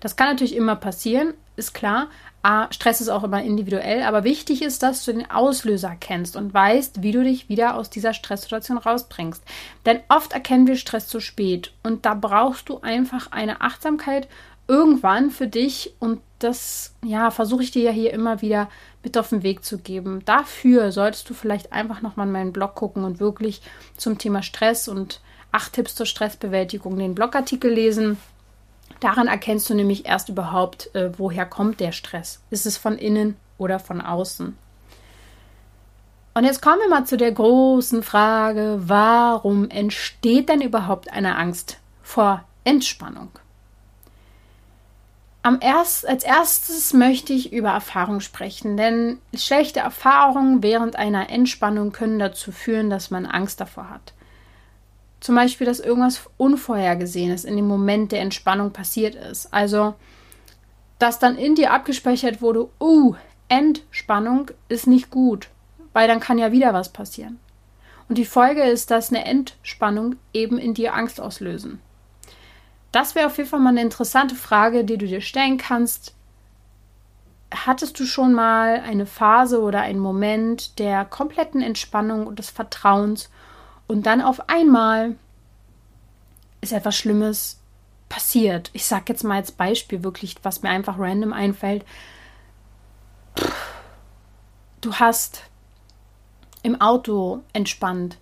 Das kann natürlich immer passieren, ist klar. A, Stress ist auch immer individuell, aber wichtig ist, dass du den Auslöser kennst und weißt, wie du dich wieder aus dieser Stresssituation rausbringst. Denn oft erkennen wir Stress zu spät und da brauchst du einfach eine Achtsamkeit irgendwann für dich und das, ja, versuche ich dir ja hier immer wieder mit auf den Weg zu geben. Dafür solltest du vielleicht einfach nochmal in meinen Blog gucken und wirklich zum Thema Stress und acht Tipps zur Stressbewältigung den Blogartikel lesen. Daran erkennst du nämlich erst überhaupt, äh, woher kommt der Stress. Ist es von innen oder von außen? Und jetzt kommen wir mal zu der großen Frage, warum entsteht denn überhaupt eine Angst vor Entspannung? Erst, als erstes möchte ich über Erfahrung sprechen, denn schlechte Erfahrungen während einer Entspannung können dazu führen, dass man Angst davor hat. Zum Beispiel, dass irgendwas Unvorhergesehenes in dem Moment der Entspannung passiert ist. Also, dass dann in dir abgespeichert wurde, uh, Entspannung ist nicht gut, weil dann kann ja wieder was passieren. Und die Folge ist, dass eine Entspannung eben in dir Angst auslösen. Das wäre auf jeden Fall mal eine interessante Frage, die du dir stellen kannst. Hattest du schon mal eine Phase oder einen Moment der kompletten Entspannung und des Vertrauens und dann auf einmal ist etwas Schlimmes passiert? Ich sage jetzt mal als Beispiel wirklich, was mir einfach random einfällt. Du hast im Auto entspannt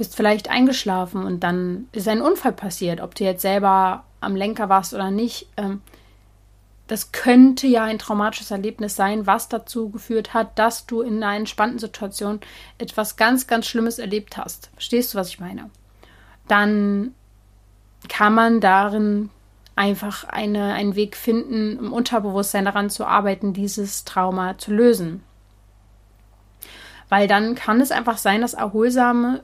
bist vielleicht eingeschlafen und dann ist ein Unfall passiert, ob du jetzt selber am Lenker warst oder nicht. Ähm, das könnte ja ein traumatisches Erlebnis sein, was dazu geführt hat, dass du in einer entspannten Situation etwas ganz, ganz Schlimmes erlebt hast. Verstehst du, was ich meine? Dann kann man darin einfach eine, einen Weg finden, im Unterbewusstsein daran zu arbeiten, dieses Trauma zu lösen. Weil dann kann es einfach sein, dass erholsame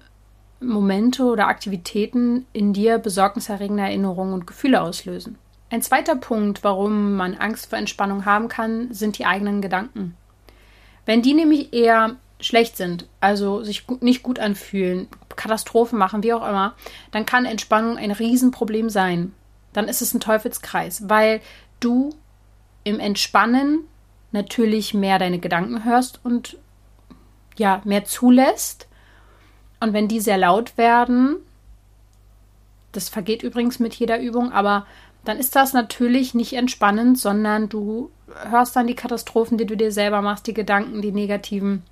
Momente oder Aktivitäten in dir besorgniserregende Erinnerungen und Gefühle auslösen. Ein zweiter Punkt, warum man Angst vor Entspannung haben kann, sind die eigenen Gedanken. Wenn die nämlich eher schlecht sind, also sich nicht gut anfühlen, Katastrophen machen, wie auch immer, dann kann Entspannung ein Riesenproblem sein. Dann ist es ein Teufelskreis, weil du im Entspannen natürlich mehr deine Gedanken hörst und ja, mehr zulässt und wenn die sehr laut werden, das vergeht übrigens mit jeder Übung, aber dann ist das natürlich nicht entspannend, sondern du hörst dann die Katastrophen, die du dir selber machst, die Gedanken, die negativen.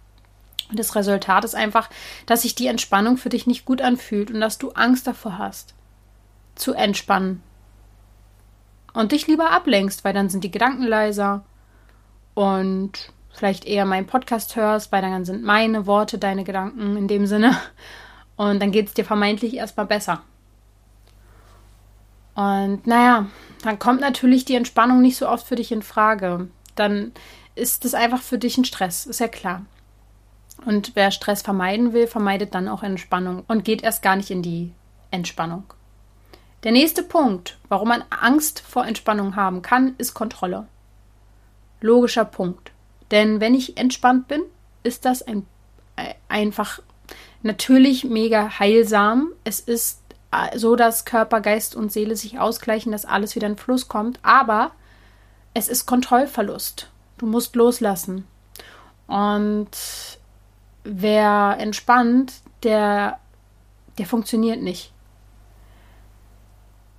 Und das Resultat ist einfach, dass sich die Entspannung für dich nicht gut anfühlt und dass du Angst davor hast, zu entspannen. Und dich lieber ablenkst, weil dann sind die Gedanken leiser und vielleicht eher meinen Podcast hörst, weil dann sind meine Worte deine Gedanken in dem Sinne. Und dann geht es dir vermeintlich erstmal besser. Und naja, dann kommt natürlich die Entspannung nicht so oft für dich in Frage. Dann ist es einfach für dich ein Stress, ist ja klar. Und wer Stress vermeiden will, vermeidet dann auch Entspannung und geht erst gar nicht in die Entspannung. Der nächste Punkt, warum man Angst vor Entspannung haben kann, ist Kontrolle. Logischer Punkt. Denn wenn ich entspannt bin, ist das ein, äh, einfach natürlich mega heilsam. Es ist so, dass Körper, Geist und Seele sich ausgleichen, dass alles wieder in Fluss kommt. Aber es ist Kontrollverlust. Du musst loslassen. Und wer entspannt, der, der funktioniert nicht.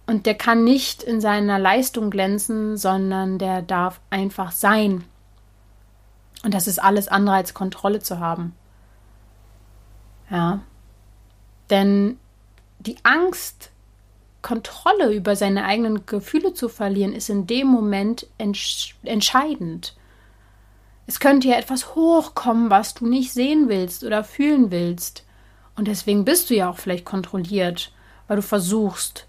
Und der kann nicht in seiner Leistung glänzen, sondern der darf einfach sein. Und das ist alles andere als Kontrolle zu haben. Ja. Denn die Angst, Kontrolle über seine eigenen Gefühle zu verlieren, ist in dem Moment entsch entscheidend. Es könnte ja etwas hochkommen, was du nicht sehen willst oder fühlen willst. Und deswegen bist du ja auch vielleicht kontrolliert, weil du versuchst,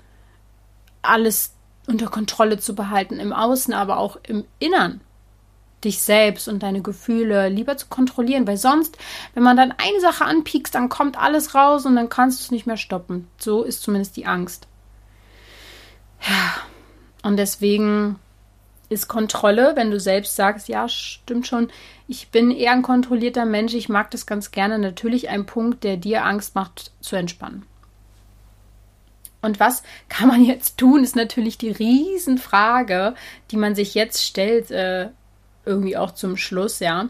alles unter Kontrolle zu behalten, im Außen, aber auch im Innern. Dich selbst und deine Gefühle lieber zu kontrollieren, weil sonst, wenn man dann eine Sache anpiekst, dann kommt alles raus und dann kannst du es nicht mehr stoppen. So ist zumindest die Angst. Und deswegen ist Kontrolle, wenn du selbst sagst, ja, stimmt schon, ich bin eher ein kontrollierter Mensch, ich mag das ganz gerne, natürlich ein Punkt, der dir Angst macht, zu entspannen. Und was kann man jetzt tun, ist natürlich die Riesenfrage, die man sich jetzt stellt, äh, irgendwie auch zum Schluss, ja.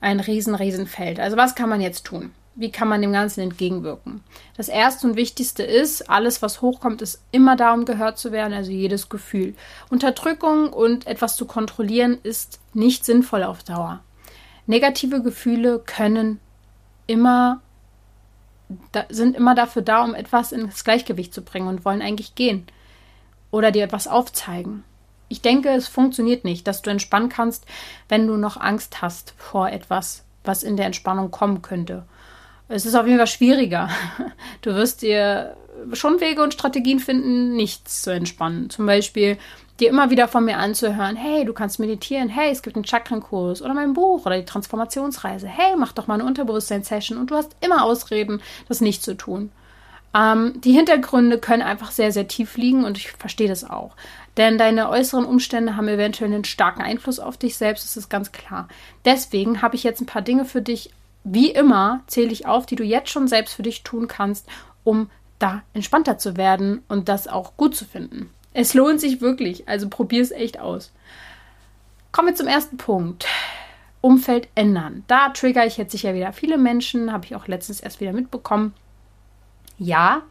Ein riesen, Riesenfeld. Also was kann man jetzt tun? Wie kann man dem Ganzen entgegenwirken? Das erste und wichtigste ist, alles, was hochkommt, ist immer da, um gehört zu werden, also jedes Gefühl. Unterdrückung und etwas zu kontrollieren ist nicht sinnvoll auf Dauer. Negative Gefühle können immer da, sind immer dafür da, um etwas ins Gleichgewicht zu bringen und wollen eigentlich gehen oder dir etwas aufzeigen. Ich denke, es funktioniert nicht, dass du entspannen kannst, wenn du noch Angst hast vor etwas, was in der Entspannung kommen könnte. Es ist auf jeden Fall schwieriger. Du wirst dir schon Wege und Strategien finden, nichts zu entspannen. Zum Beispiel dir immer wieder von mir anzuhören, hey, du kannst meditieren, hey, es gibt einen Chakrenkurs oder mein Buch oder die Transformationsreise, hey, mach doch mal eine Unterbewusstseinssession und du hast immer Ausreden, das nicht zu tun. Ähm, die Hintergründe können einfach sehr, sehr tief liegen und ich verstehe das auch. Denn deine äußeren Umstände haben eventuell einen starken Einfluss auf dich selbst, das ist ganz klar. Deswegen habe ich jetzt ein paar Dinge für dich. Wie immer zähle ich auf, die du jetzt schon selbst für dich tun kannst, um da entspannter zu werden und das auch gut zu finden. Es lohnt sich wirklich, also probier es echt aus. Kommen wir zum ersten Punkt. Umfeld ändern. Da trigger ich jetzt sicher wieder viele Menschen, habe ich auch letztens erst wieder mitbekommen. Ja,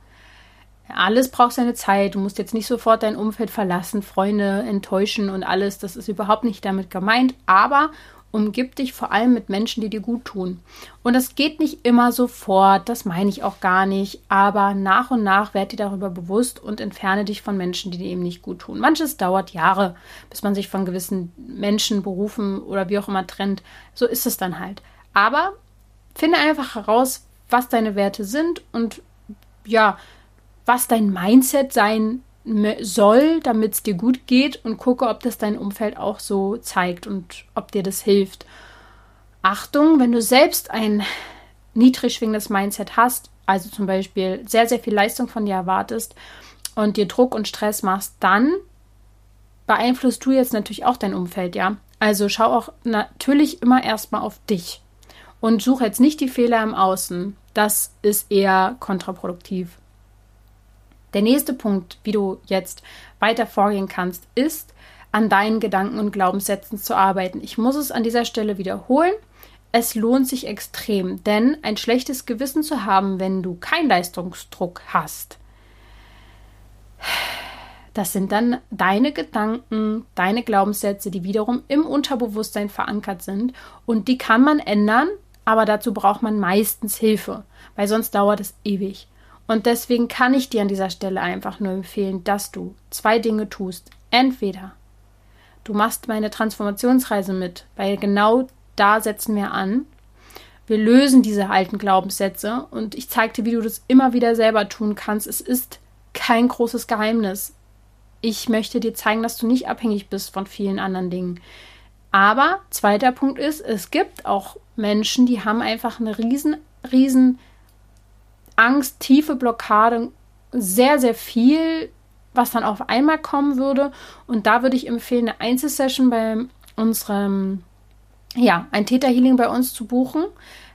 alles braucht seine Zeit. Du musst jetzt nicht sofort dein Umfeld verlassen, Freunde enttäuschen und alles. Das ist überhaupt nicht damit gemeint. Aber umgib dich vor allem mit Menschen, die dir gut tun. Und das geht nicht immer sofort, das meine ich auch gar nicht, aber nach und nach werd dir darüber bewusst und entferne dich von Menschen, die dir eben nicht gut tun. Manches dauert Jahre, bis man sich von gewissen Menschen, Berufen oder wie auch immer trennt. So ist es dann halt. Aber finde einfach heraus, was deine Werte sind und ja, was dein Mindset sein soll, damit es dir gut geht und gucke, ob das dein Umfeld auch so zeigt und ob dir das hilft. Achtung, wenn du selbst ein niedrig schwingendes Mindset hast, also zum Beispiel sehr, sehr viel Leistung von dir erwartest und dir Druck und Stress machst, dann beeinflusst du jetzt natürlich auch dein Umfeld, ja. Also schau auch natürlich immer erstmal auf dich und suche jetzt nicht die Fehler im Außen. Das ist eher kontraproduktiv. Der nächste Punkt, wie du jetzt weiter vorgehen kannst, ist, an deinen Gedanken und Glaubenssätzen zu arbeiten. Ich muss es an dieser Stelle wiederholen. Es lohnt sich extrem, denn ein schlechtes Gewissen zu haben, wenn du keinen Leistungsdruck hast, das sind dann deine Gedanken, deine Glaubenssätze, die wiederum im Unterbewusstsein verankert sind. Und die kann man ändern, aber dazu braucht man meistens Hilfe, weil sonst dauert es ewig. Und deswegen kann ich dir an dieser Stelle einfach nur empfehlen, dass du zwei Dinge tust. Entweder du machst meine Transformationsreise mit, weil genau da setzen wir an. Wir lösen diese alten Glaubenssätze und ich zeige dir, wie du das immer wieder selber tun kannst. Es ist kein großes Geheimnis. Ich möchte dir zeigen, dass du nicht abhängig bist von vielen anderen Dingen. Aber zweiter Punkt ist, es gibt auch Menschen, die haben einfach eine riesen, riesen Angst, tiefe Blockade, sehr, sehr viel, was dann auf einmal kommen würde. Und da würde ich empfehlen, eine Einzelsession bei unserem, ja, ein Täterhealing bei uns zu buchen.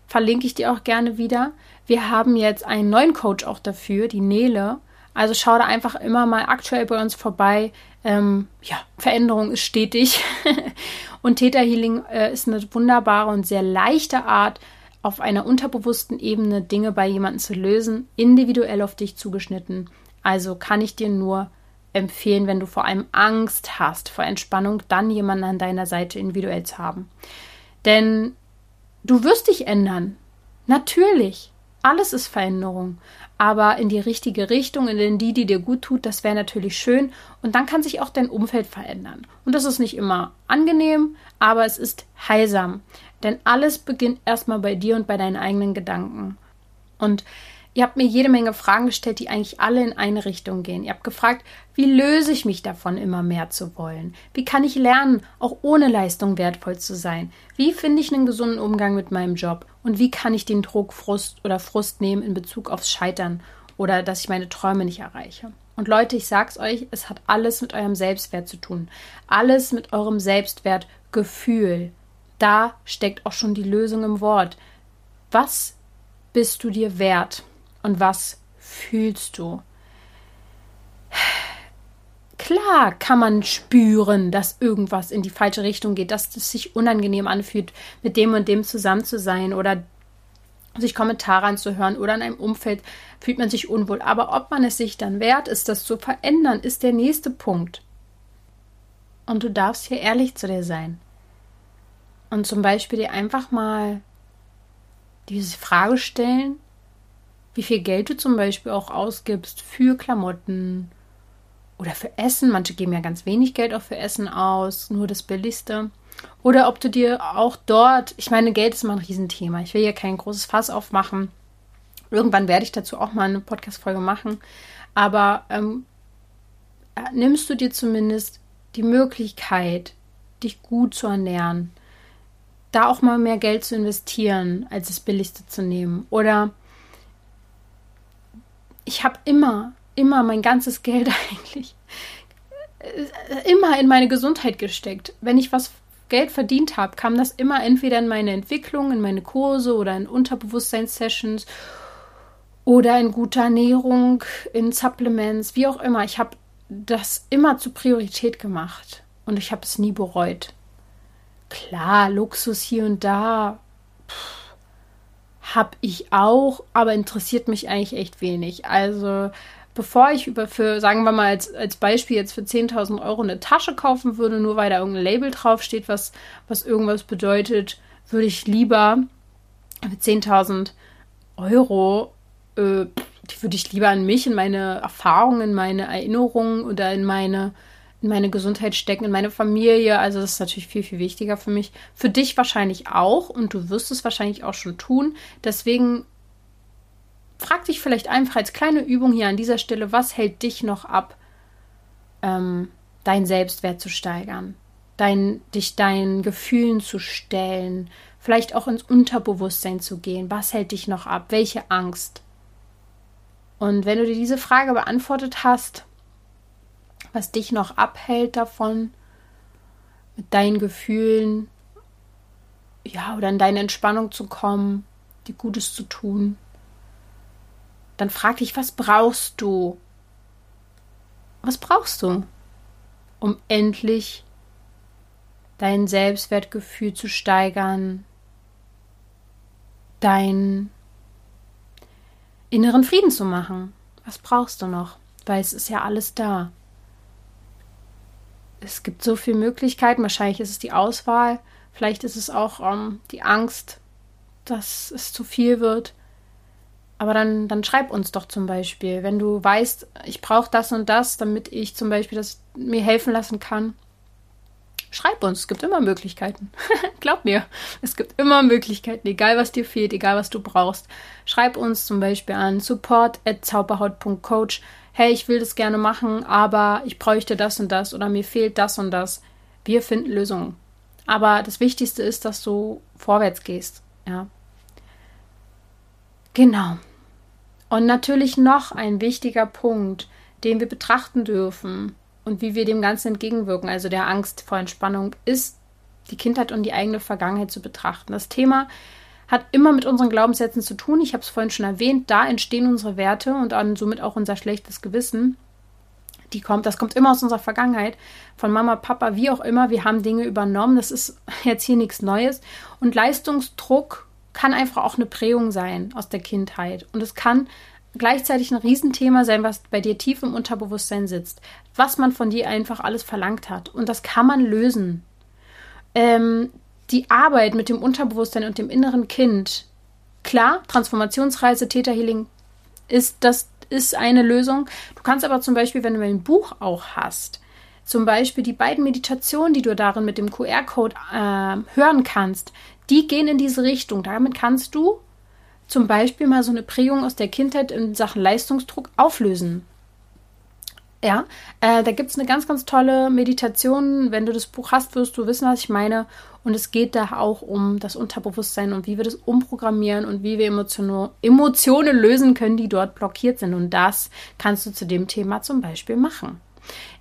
Verlinke ich dir auch gerne wieder. Wir haben jetzt einen neuen Coach auch dafür, die Nele. Also schau da einfach immer mal aktuell bei uns vorbei. Ähm, ja, Veränderung ist stetig. und Täterhealing äh, ist eine wunderbare und sehr leichte Art, auf einer unterbewussten Ebene Dinge bei jemandem zu lösen, individuell auf dich zugeschnitten. Also kann ich dir nur empfehlen, wenn du vor allem Angst hast vor Entspannung, dann jemanden an deiner Seite individuell zu haben. Denn du wirst dich ändern. Natürlich. Alles ist Veränderung. Aber in die richtige Richtung, in die, die dir gut tut, das wäre natürlich schön. Und dann kann sich auch dein Umfeld verändern. Und das ist nicht immer angenehm, aber es ist heilsam. Denn alles beginnt erstmal bei dir und bei deinen eigenen Gedanken. Und Ihr habt mir jede Menge Fragen gestellt, die eigentlich alle in eine Richtung gehen. Ihr habt gefragt, wie löse ich mich davon, immer mehr zu wollen? Wie kann ich lernen, auch ohne Leistung wertvoll zu sein? Wie finde ich einen gesunden Umgang mit meinem Job? Und wie kann ich den Druck, Frust oder Frust nehmen in Bezug aufs Scheitern oder dass ich meine Träume nicht erreiche? Und Leute, ich sag's euch, es hat alles mit eurem Selbstwert zu tun. Alles mit eurem Selbstwertgefühl. Da steckt auch schon die Lösung im Wort. Was bist du dir wert? und was fühlst du? Klar kann man spüren, dass irgendwas in die falsche Richtung geht, dass es sich unangenehm anfühlt, mit dem und dem zusammen zu sein oder sich Kommentare anzuhören oder in einem Umfeld fühlt man sich unwohl. Aber ob man es sich dann wert ist, das zu verändern, ist der nächste Punkt. Und du darfst hier ehrlich zu dir sein. Und zum Beispiel dir einfach mal diese Frage stellen, wie viel Geld du zum Beispiel auch ausgibst für Klamotten oder für Essen. Manche geben ja ganz wenig Geld auch für Essen aus, nur das Billigste. Oder ob du dir auch dort, ich meine, Geld ist immer ein Riesenthema. Ich will hier kein großes Fass aufmachen. Irgendwann werde ich dazu auch mal eine Podcast-Folge machen. Aber ähm, nimmst du dir zumindest die Möglichkeit, dich gut zu ernähren, da auch mal mehr Geld zu investieren, als das Billigste zu nehmen. Oder ich habe immer, immer mein ganzes Geld eigentlich äh, immer in meine Gesundheit gesteckt. Wenn ich was Geld verdient habe, kam das immer entweder in meine Entwicklung, in meine Kurse oder in Unterbewusstseinssessions oder in gute Ernährung, in Supplements, wie auch immer. Ich habe das immer zur Priorität gemacht und ich habe es nie bereut. Klar, Luxus hier und da. Pff habe ich auch, aber interessiert mich eigentlich echt wenig. Also bevor ich über für, sagen wir mal als, als Beispiel jetzt für 10.000 Euro eine Tasche kaufen würde, nur weil da irgendein Label draufsteht, was, was irgendwas bedeutet, würde ich lieber für 10.000 Euro, äh, die würde ich lieber an mich, in meine Erfahrungen, in meine Erinnerungen oder in meine in meine Gesundheit stecken, in meine Familie. Also das ist natürlich viel, viel wichtiger für mich. Für dich wahrscheinlich auch und du wirst es wahrscheinlich auch schon tun. Deswegen frag dich vielleicht einfach als kleine Übung hier an dieser Stelle, was hält dich noch ab, ähm, deinen Selbstwert zu steigern, dein, dich deinen Gefühlen zu stellen, vielleicht auch ins Unterbewusstsein zu gehen. Was hält dich noch ab? Welche Angst? Und wenn du dir diese Frage beantwortet hast, was dich noch abhält davon, mit deinen Gefühlen, ja, oder in deine Entspannung zu kommen, dir Gutes zu tun. Dann frag dich, was brauchst du? Was brauchst du, um endlich dein Selbstwertgefühl zu steigern, deinen inneren Frieden zu machen? Was brauchst du noch? Weil es ist ja alles da es gibt so viele Möglichkeiten. Wahrscheinlich ist es die Auswahl. Vielleicht ist es auch ähm, die Angst, dass es zu viel wird. Aber dann, dann schreib uns doch zum Beispiel, wenn du weißt, ich brauche das und das, damit ich zum Beispiel das mir helfen lassen kann. Schreib uns, es gibt immer Möglichkeiten. Glaub mir, es gibt immer Möglichkeiten, egal was dir fehlt, egal was du brauchst. Schreib uns zum Beispiel an support.zauberhaut.coach hey, ich will das gerne machen, aber ich bräuchte das und das oder mir fehlt das und das. Wir finden Lösungen. Aber das Wichtigste ist, dass du vorwärts gehst. Ja. Genau. Und natürlich noch ein wichtiger Punkt, den wir betrachten dürfen und wie wir dem Ganzen entgegenwirken, also der Angst vor Entspannung, ist die Kindheit und die eigene Vergangenheit zu betrachten. Das Thema hat immer mit unseren Glaubenssätzen zu tun. Ich habe es vorhin schon erwähnt, da entstehen unsere Werte und dann somit auch unser schlechtes Gewissen. Die kommt, das kommt immer aus unserer Vergangenheit, von Mama, Papa, wie auch immer. Wir haben Dinge übernommen. Das ist jetzt hier nichts Neues. Und Leistungsdruck kann einfach auch eine Prägung sein aus der Kindheit. Und es kann gleichzeitig ein Riesenthema sein, was bei dir tief im Unterbewusstsein sitzt, was man von dir einfach alles verlangt hat. Und das kann man lösen. Ähm, die Arbeit mit dem Unterbewusstsein und dem inneren Kind, klar, Transformationsreise, Täterhealing ist das ist eine Lösung. Du kannst aber zum Beispiel, wenn du ein Buch auch hast, zum Beispiel die beiden Meditationen, die du darin mit dem QR-Code äh, hören kannst, die gehen in diese Richtung. Damit kannst du zum Beispiel mal so eine Prägung aus der Kindheit in Sachen Leistungsdruck auflösen. Ja, äh, da gibt es eine ganz, ganz tolle Meditation. Wenn du das Buch hast, wirst du wissen, was ich meine. Und es geht da auch um das Unterbewusstsein und wie wir das umprogrammieren und wie wir Emotionen, lösen können, die dort blockiert sind. Und das kannst du zu dem Thema zum Beispiel machen.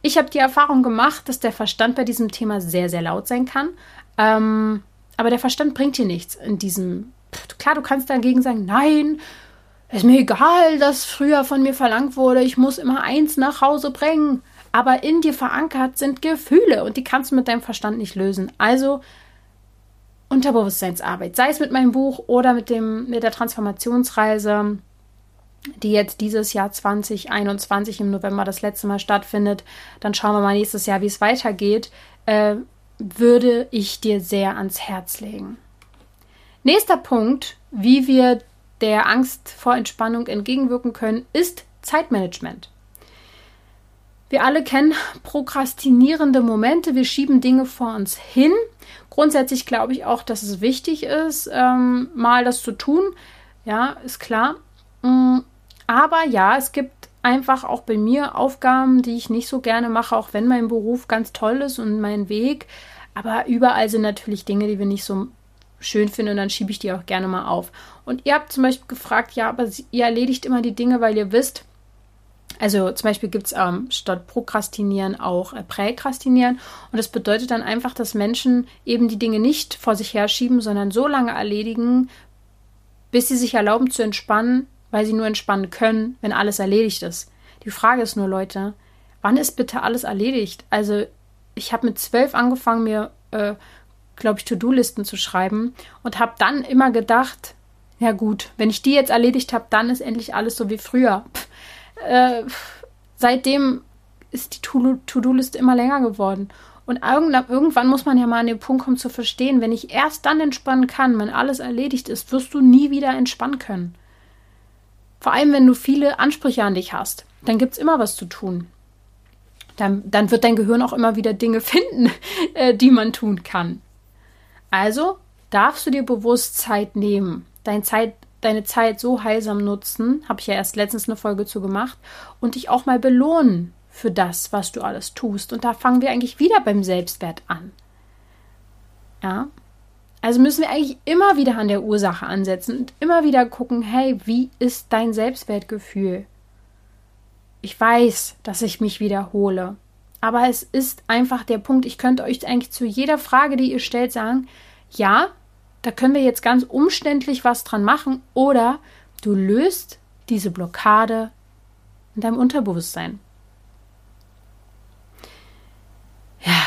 Ich habe die Erfahrung gemacht, dass der Verstand bei diesem Thema sehr, sehr laut sein kann. Ähm, aber der Verstand bringt dir nichts in diesem. Klar, du kannst dagegen sagen, nein, ist mir egal, dass früher von mir verlangt wurde, ich muss immer eins nach Hause bringen. Aber in dir verankert sind Gefühle und die kannst du mit deinem Verstand nicht lösen. Also Unterbewusstseinsarbeit, sei es mit meinem Buch oder mit, dem, mit der Transformationsreise, die jetzt dieses Jahr 2021 im November das letzte Mal stattfindet. Dann schauen wir mal nächstes Jahr, wie es weitergeht. Äh, würde ich dir sehr ans Herz legen. Nächster Punkt, wie wir der Angst vor Entspannung entgegenwirken können, ist Zeitmanagement. Wir alle kennen prokrastinierende Momente. Wir schieben Dinge vor uns hin. Grundsätzlich glaube ich auch, dass es wichtig ist, ähm, mal das zu tun. Ja, ist klar. Mm, aber ja, es gibt einfach auch bei mir Aufgaben, die ich nicht so gerne mache, auch wenn mein Beruf ganz toll ist und mein Weg. Aber überall sind natürlich Dinge, die wir nicht so schön finde und dann schiebe ich die auch gerne mal auf. Und ihr habt zum Beispiel gefragt, ja, aber ihr erledigt immer die Dinge, weil ihr wisst, also zum Beispiel gibt es ähm, statt Prokrastinieren auch äh, Präkrastinieren. Und das bedeutet dann einfach, dass Menschen eben die Dinge nicht vor sich herschieben, sondern so lange erledigen, bis sie sich erlauben zu entspannen, weil sie nur entspannen können, wenn alles erledigt ist. Die Frage ist nur, Leute, wann ist bitte alles erledigt? Also ich habe mit zwölf angefangen, mir äh, glaube ich, To-Do-Listen zu schreiben und habe dann immer gedacht, ja gut, wenn ich die jetzt erledigt habe, dann ist endlich alles so wie früher. Pff, äh, seitdem ist die To-Do-Liste immer länger geworden. Und irgendwann muss man ja mal an den Punkt kommen zu verstehen, wenn ich erst dann entspannen kann, wenn alles erledigt ist, wirst du nie wieder entspannen können. Vor allem, wenn du viele Ansprüche an dich hast, dann gibt es immer was zu tun. Dann, dann, wird dein Gehirn auch immer wieder Dinge finden, äh, die man tun kann. Also darfst du dir bewusst Zeit nehmen, dein Zeit, deine Zeit so heilsam nutzen, habe ich ja erst letztens eine Folge zu gemacht, und dich auch mal belohnen für das, was du alles tust. Und da fangen wir eigentlich wieder beim Selbstwert an. Ja. Also müssen wir eigentlich immer wieder an der Ursache ansetzen und immer wieder gucken, hey, wie ist dein Selbstwertgefühl? Ich weiß, dass ich mich wiederhole. Aber es ist einfach der Punkt, ich könnte euch eigentlich zu jeder Frage, die ihr stellt, sagen, ja, da können wir jetzt ganz umständlich was dran machen oder du löst diese Blockade in deinem Unterbewusstsein. Ja,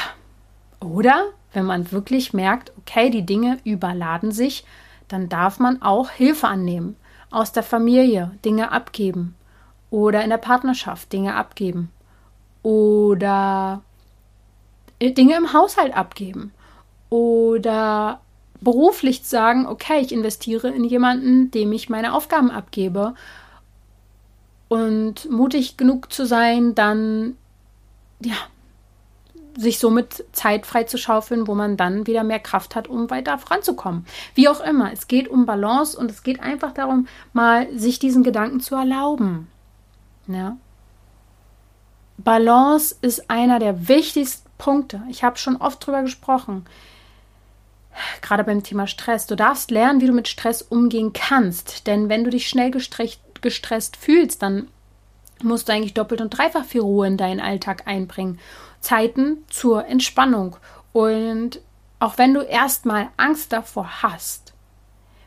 oder wenn man wirklich merkt, okay, die Dinge überladen sich, dann darf man auch Hilfe annehmen. Aus der Familie Dinge abgeben oder in der Partnerschaft Dinge abgeben oder Dinge im Haushalt abgeben oder beruflich sagen, okay, ich investiere in jemanden, dem ich meine Aufgaben abgebe und mutig genug zu sein, dann ja, sich somit Zeit frei zu schaufeln, wo man dann wieder mehr Kraft hat, um weiter voranzukommen. Wie auch immer, es geht um Balance und es geht einfach darum, mal sich diesen Gedanken zu erlauben. Ja. Balance ist einer der wichtigsten Punkte. Ich habe schon oft drüber gesprochen. Gerade beim Thema Stress. Du darfst lernen, wie du mit Stress umgehen kannst. Denn wenn du dich schnell gestresst, fühlst, dann musst du eigentlich doppelt und dreifach viel Ruhe in deinen Alltag einbringen. Zeiten zur Entspannung. Und auch wenn du erstmal Angst davor hast,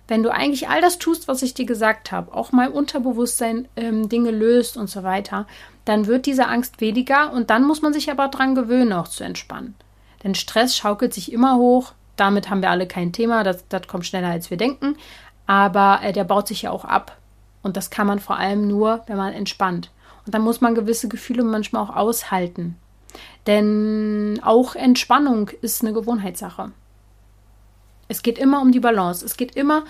wenn du eigentlich all das tust, was ich dir gesagt habe, auch mal Unterbewusstsein ähm, Dinge löst und so weiter, dann wird diese Angst weniger und dann muss man sich aber daran gewöhnen, auch zu entspannen. Denn Stress schaukelt sich immer hoch. Damit haben wir alle kein Thema. Das, das kommt schneller, als wir denken. Aber äh, der baut sich ja auch ab. Und das kann man vor allem nur, wenn man entspannt. Und dann muss man gewisse Gefühle manchmal auch aushalten. Denn auch Entspannung ist eine Gewohnheitssache. Es geht immer um die Balance. Es geht immer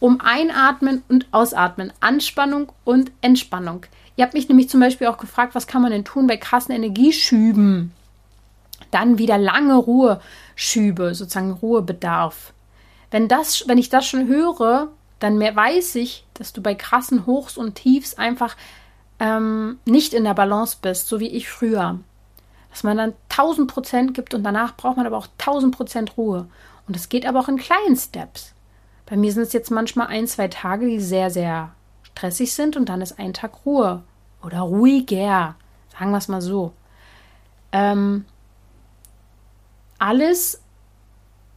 um Einatmen und Ausatmen, Anspannung und Entspannung. Ihr habt mich nämlich zum Beispiel auch gefragt, was kann man denn tun bei krassen Energieschüben? Dann wieder lange Ruheschübe, sozusagen Ruhebedarf. Wenn, das, wenn ich das schon höre, dann mehr weiß ich, dass du bei krassen Hochs und Tiefs einfach ähm, nicht in der Balance bist, so wie ich früher. Dass man dann 1000 Prozent gibt und danach braucht man aber auch 1000 Prozent Ruhe. Und es geht aber auch in kleinen Steps. Bei mir sind es jetzt manchmal ein, zwei Tage, die sehr, sehr stressig sind und dann ist ein Tag Ruhe oder ruhiger, sagen wir es mal so. Ähm, alles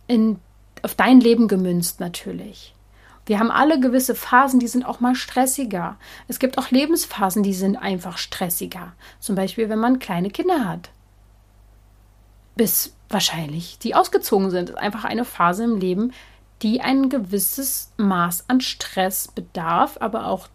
in, auf dein Leben gemünzt natürlich. Wir haben alle gewisse Phasen, die sind auch mal stressiger. Es gibt auch Lebensphasen, die sind einfach stressiger. Zum Beispiel, wenn man kleine Kinder hat. Bis wahrscheinlich die ausgezogen sind. Das ist einfach eine Phase im Leben, die ein gewisses Maß an Stress bedarf. Aber auch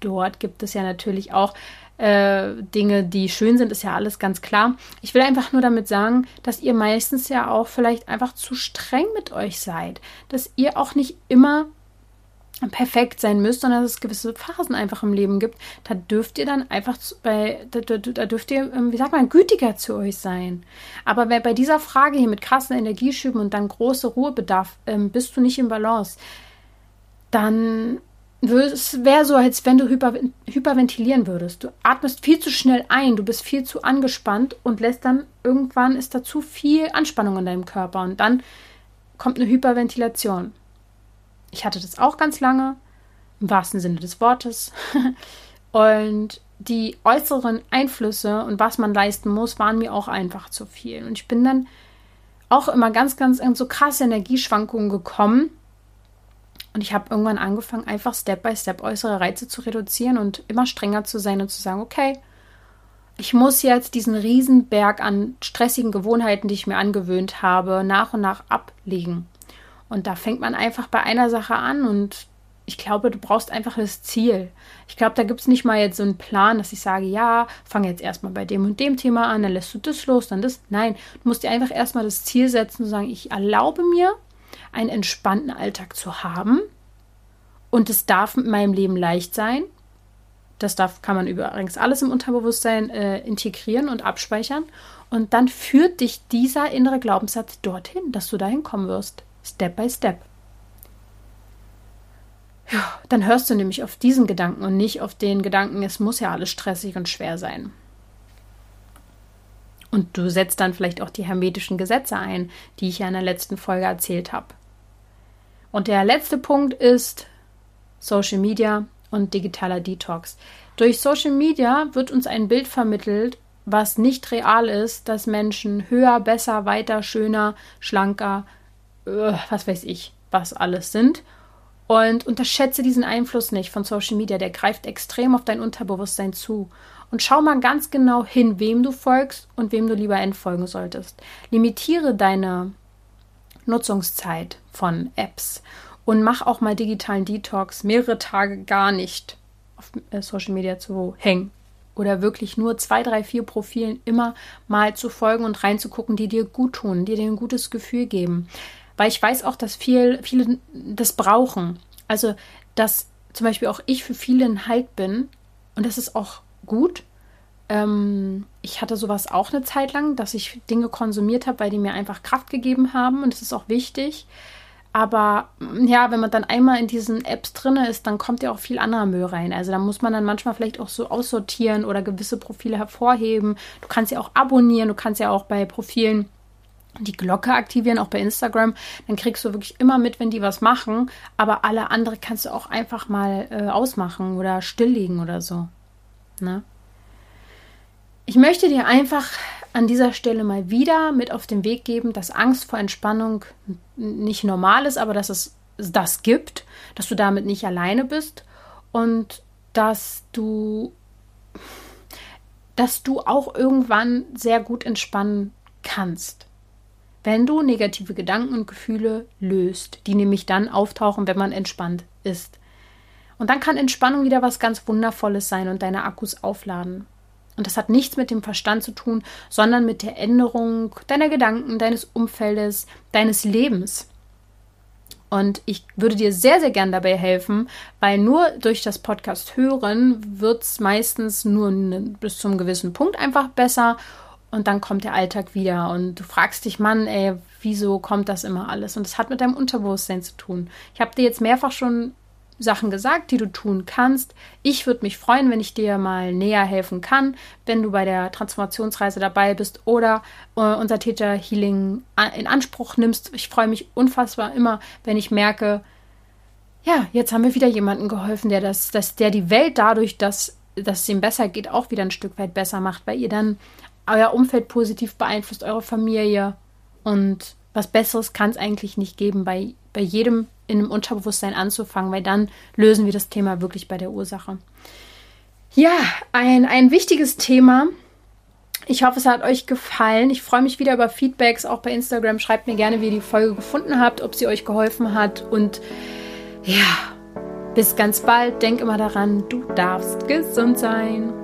dort gibt es ja natürlich auch äh, Dinge, die schön sind, ist ja alles ganz klar. Ich will einfach nur damit sagen, dass ihr meistens ja auch vielleicht einfach zu streng mit euch seid. Dass ihr auch nicht immer perfekt sein müsst, sondern dass es gewisse Phasen einfach im Leben gibt. Da dürft ihr dann einfach bei, da, da, da dürft ihr, ähm, wie sagt man, gütiger zu euch sein. Aber bei dieser Frage hier mit krassen Energieschüben und dann großer Ruhebedarf, ähm, bist du nicht im Balance, dann es wäre so, als wenn du hyper, hyperventilieren würdest. Du atmest viel zu schnell ein, du bist viel zu angespannt und lässt dann irgendwann ist da zu viel Anspannung in deinem Körper und dann kommt eine Hyperventilation. Ich hatte das auch ganz lange, im wahrsten Sinne des Wortes. und die äußeren Einflüsse und was man leisten muss, waren mir auch einfach zu viel. Und ich bin dann auch immer ganz, ganz in so krasse Energieschwankungen gekommen. Und ich habe irgendwann angefangen, einfach Step by Step äußere Reize zu reduzieren und immer strenger zu sein und zu sagen, okay, ich muss jetzt diesen Riesenberg an stressigen Gewohnheiten, die ich mir angewöhnt habe, nach und nach ablegen. Und da fängt man einfach bei einer Sache an und ich glaube, du brauchst einfach das Ziel. Ich glaube, da gibt es nicht mal jetzt so einen Plan, dass ich sage, ja, fange jetzt erstmal bei dem und dem Thema an, dann lässt du das los, dann das. Nein, du musst dir einfach erstmal das Ziel setzen und sagen, ich erlaube mir, einen entspannten Alltag zu haben. Und es darf in meinem Leben leicht sein. Das darf, kann man übrigens alles im Unterbewusstsein äh, integrieren und abspeichern. Und dann führt dich dieser innere Glaubenssatz dorthin, dass du dahin kommen wirst. Step by Step. Ja, dann hörst du nämlich auf diesen Gedanken und nicht auf den Gedanken, es muss ja alles stressig und schwer sein. Und du setzt dann vielleicht auch die hermetischen Gesetze ein, die ich ja in der letzten Folge erzählt habe. Und der letzte Punkt ist Social Media und digitaler Detox. Durch Social Media wird uns ein Bild vermittelt, was nicht real ist, dass Menschen höher, besser, weiter, schöner, schlanker, was weiß ich, was alles sind. Und unterschätze diesen Einfluss nicht von Social Media, der greift extrem auf dein Unterbewusstsein zu. Und schau mal ganz genau hin, wem du folgst und wem du lieber entfolgen solltest. Limitiere deine Nutzungszeit von Apps und mach auch mal digitalen Detox, mehrere Tage gar nicht auf äh, Social Media zu hängen. Oder wirklich nur zwei, drei, vier Profilen immer mal zu folgen und reinzugucken, die dir gut tun, die dir ein gutes Gefühl geben. Weil ich weiß auch, dass viel, viele das brauchen. Also, dass zum Beispiel auch ich für viele ein Halt bin. Und das ist auch gut. Ähm, ich hatte sowas auch eine Zeit lang, dass ich Dinge konsumiert habe, weil die mir einfach Kraft gegeben haben. Und das ist auch wichtig. Aber ja, wenn man dann einmal in diesen Apps drin ist, dann kommt ja auch viel anderer Müll rein. Also da muss man dann manchmal vielleicht auch so aussortieren oder gewisse Profile hervorheben. Du kannst ja auch abonnieren, du kannst ja auch bei Profilen die Glocke aktivieren, auch bei Instagram, dann kriegst du wirklich immer mit, wenn die was machen, aber alle andere kannst du auch einfach mal äh, ausmachen oder stilllegen oder so. Ne? Ich möchte dir einfach an dieser Stelle mal wieder mit auf den Weg geben, dass Angst vor Entspannung nicht normal ist, aber dass es das gibt, dass du damit nicht alleine bist und dass du dass du auch irgendwann sehr gut entspannen kannst wenn du negative Gedanken und Gefühle löst, die nämlich dann auftauchen, wenn man entspannt ist. Und dann kann Entspannung wieder was ganz Wundervolles sein und deine Akkus aufladen. Und das hat nichts mit dem Verstand zu tun, sondern mit der Änderung deiner Gedanken, deines Umfeldes, deines Lebens. Und ich würde dir sehr, sehr gern dabei helfen, weil nur durch das Podcast hören wird es meistens nur bis zum gewissen Punkt einfach besser und dann kommt der Alltag wieder und du fragst dich, Mann, ey, wieso kommt das immer alles? Und das hat mit deinem Unterbewusstsein zu tun. Ich habe dir jetzt mehrfach schon Sachen gesagt, die du tun kannst. Ich würde mich freuen, wenn ich dir mal näher helfen kann, wenn du bei der Transformationsreise dabei bist oder äh, unser Täter Healing in Anspruch nimmst. Ich freue mich unfassbar immer, wenn ich merke, ja, jetzt haben wir wieder jemanden geholfen, der das, dass der die Welt dadurch, dass, dass es ihm besser geht, auch wieder ein Stück weit besser macht, weil ihr dann euer Umfeld positiv beeinflusst, eure Familie und was Besseres kann es eigentlich nicht geben, bei, bei jedem in einem Unterbewusstsein anzufangen, weil dann lösen wir das Thema wirklich bei der Ursache. Ja, ein, ein wichtiges Thema. Ich hoffe, es hat euch gefallen. Ich freue mich wieder über Feedbacks, auch bei Instagram. Schreibt mir gerne, wie ihr die Folge gefunden habt, ob sie euch geholfen hat. Und ja, bis ganz bald. Denk immer daran, du darfst gesund sein.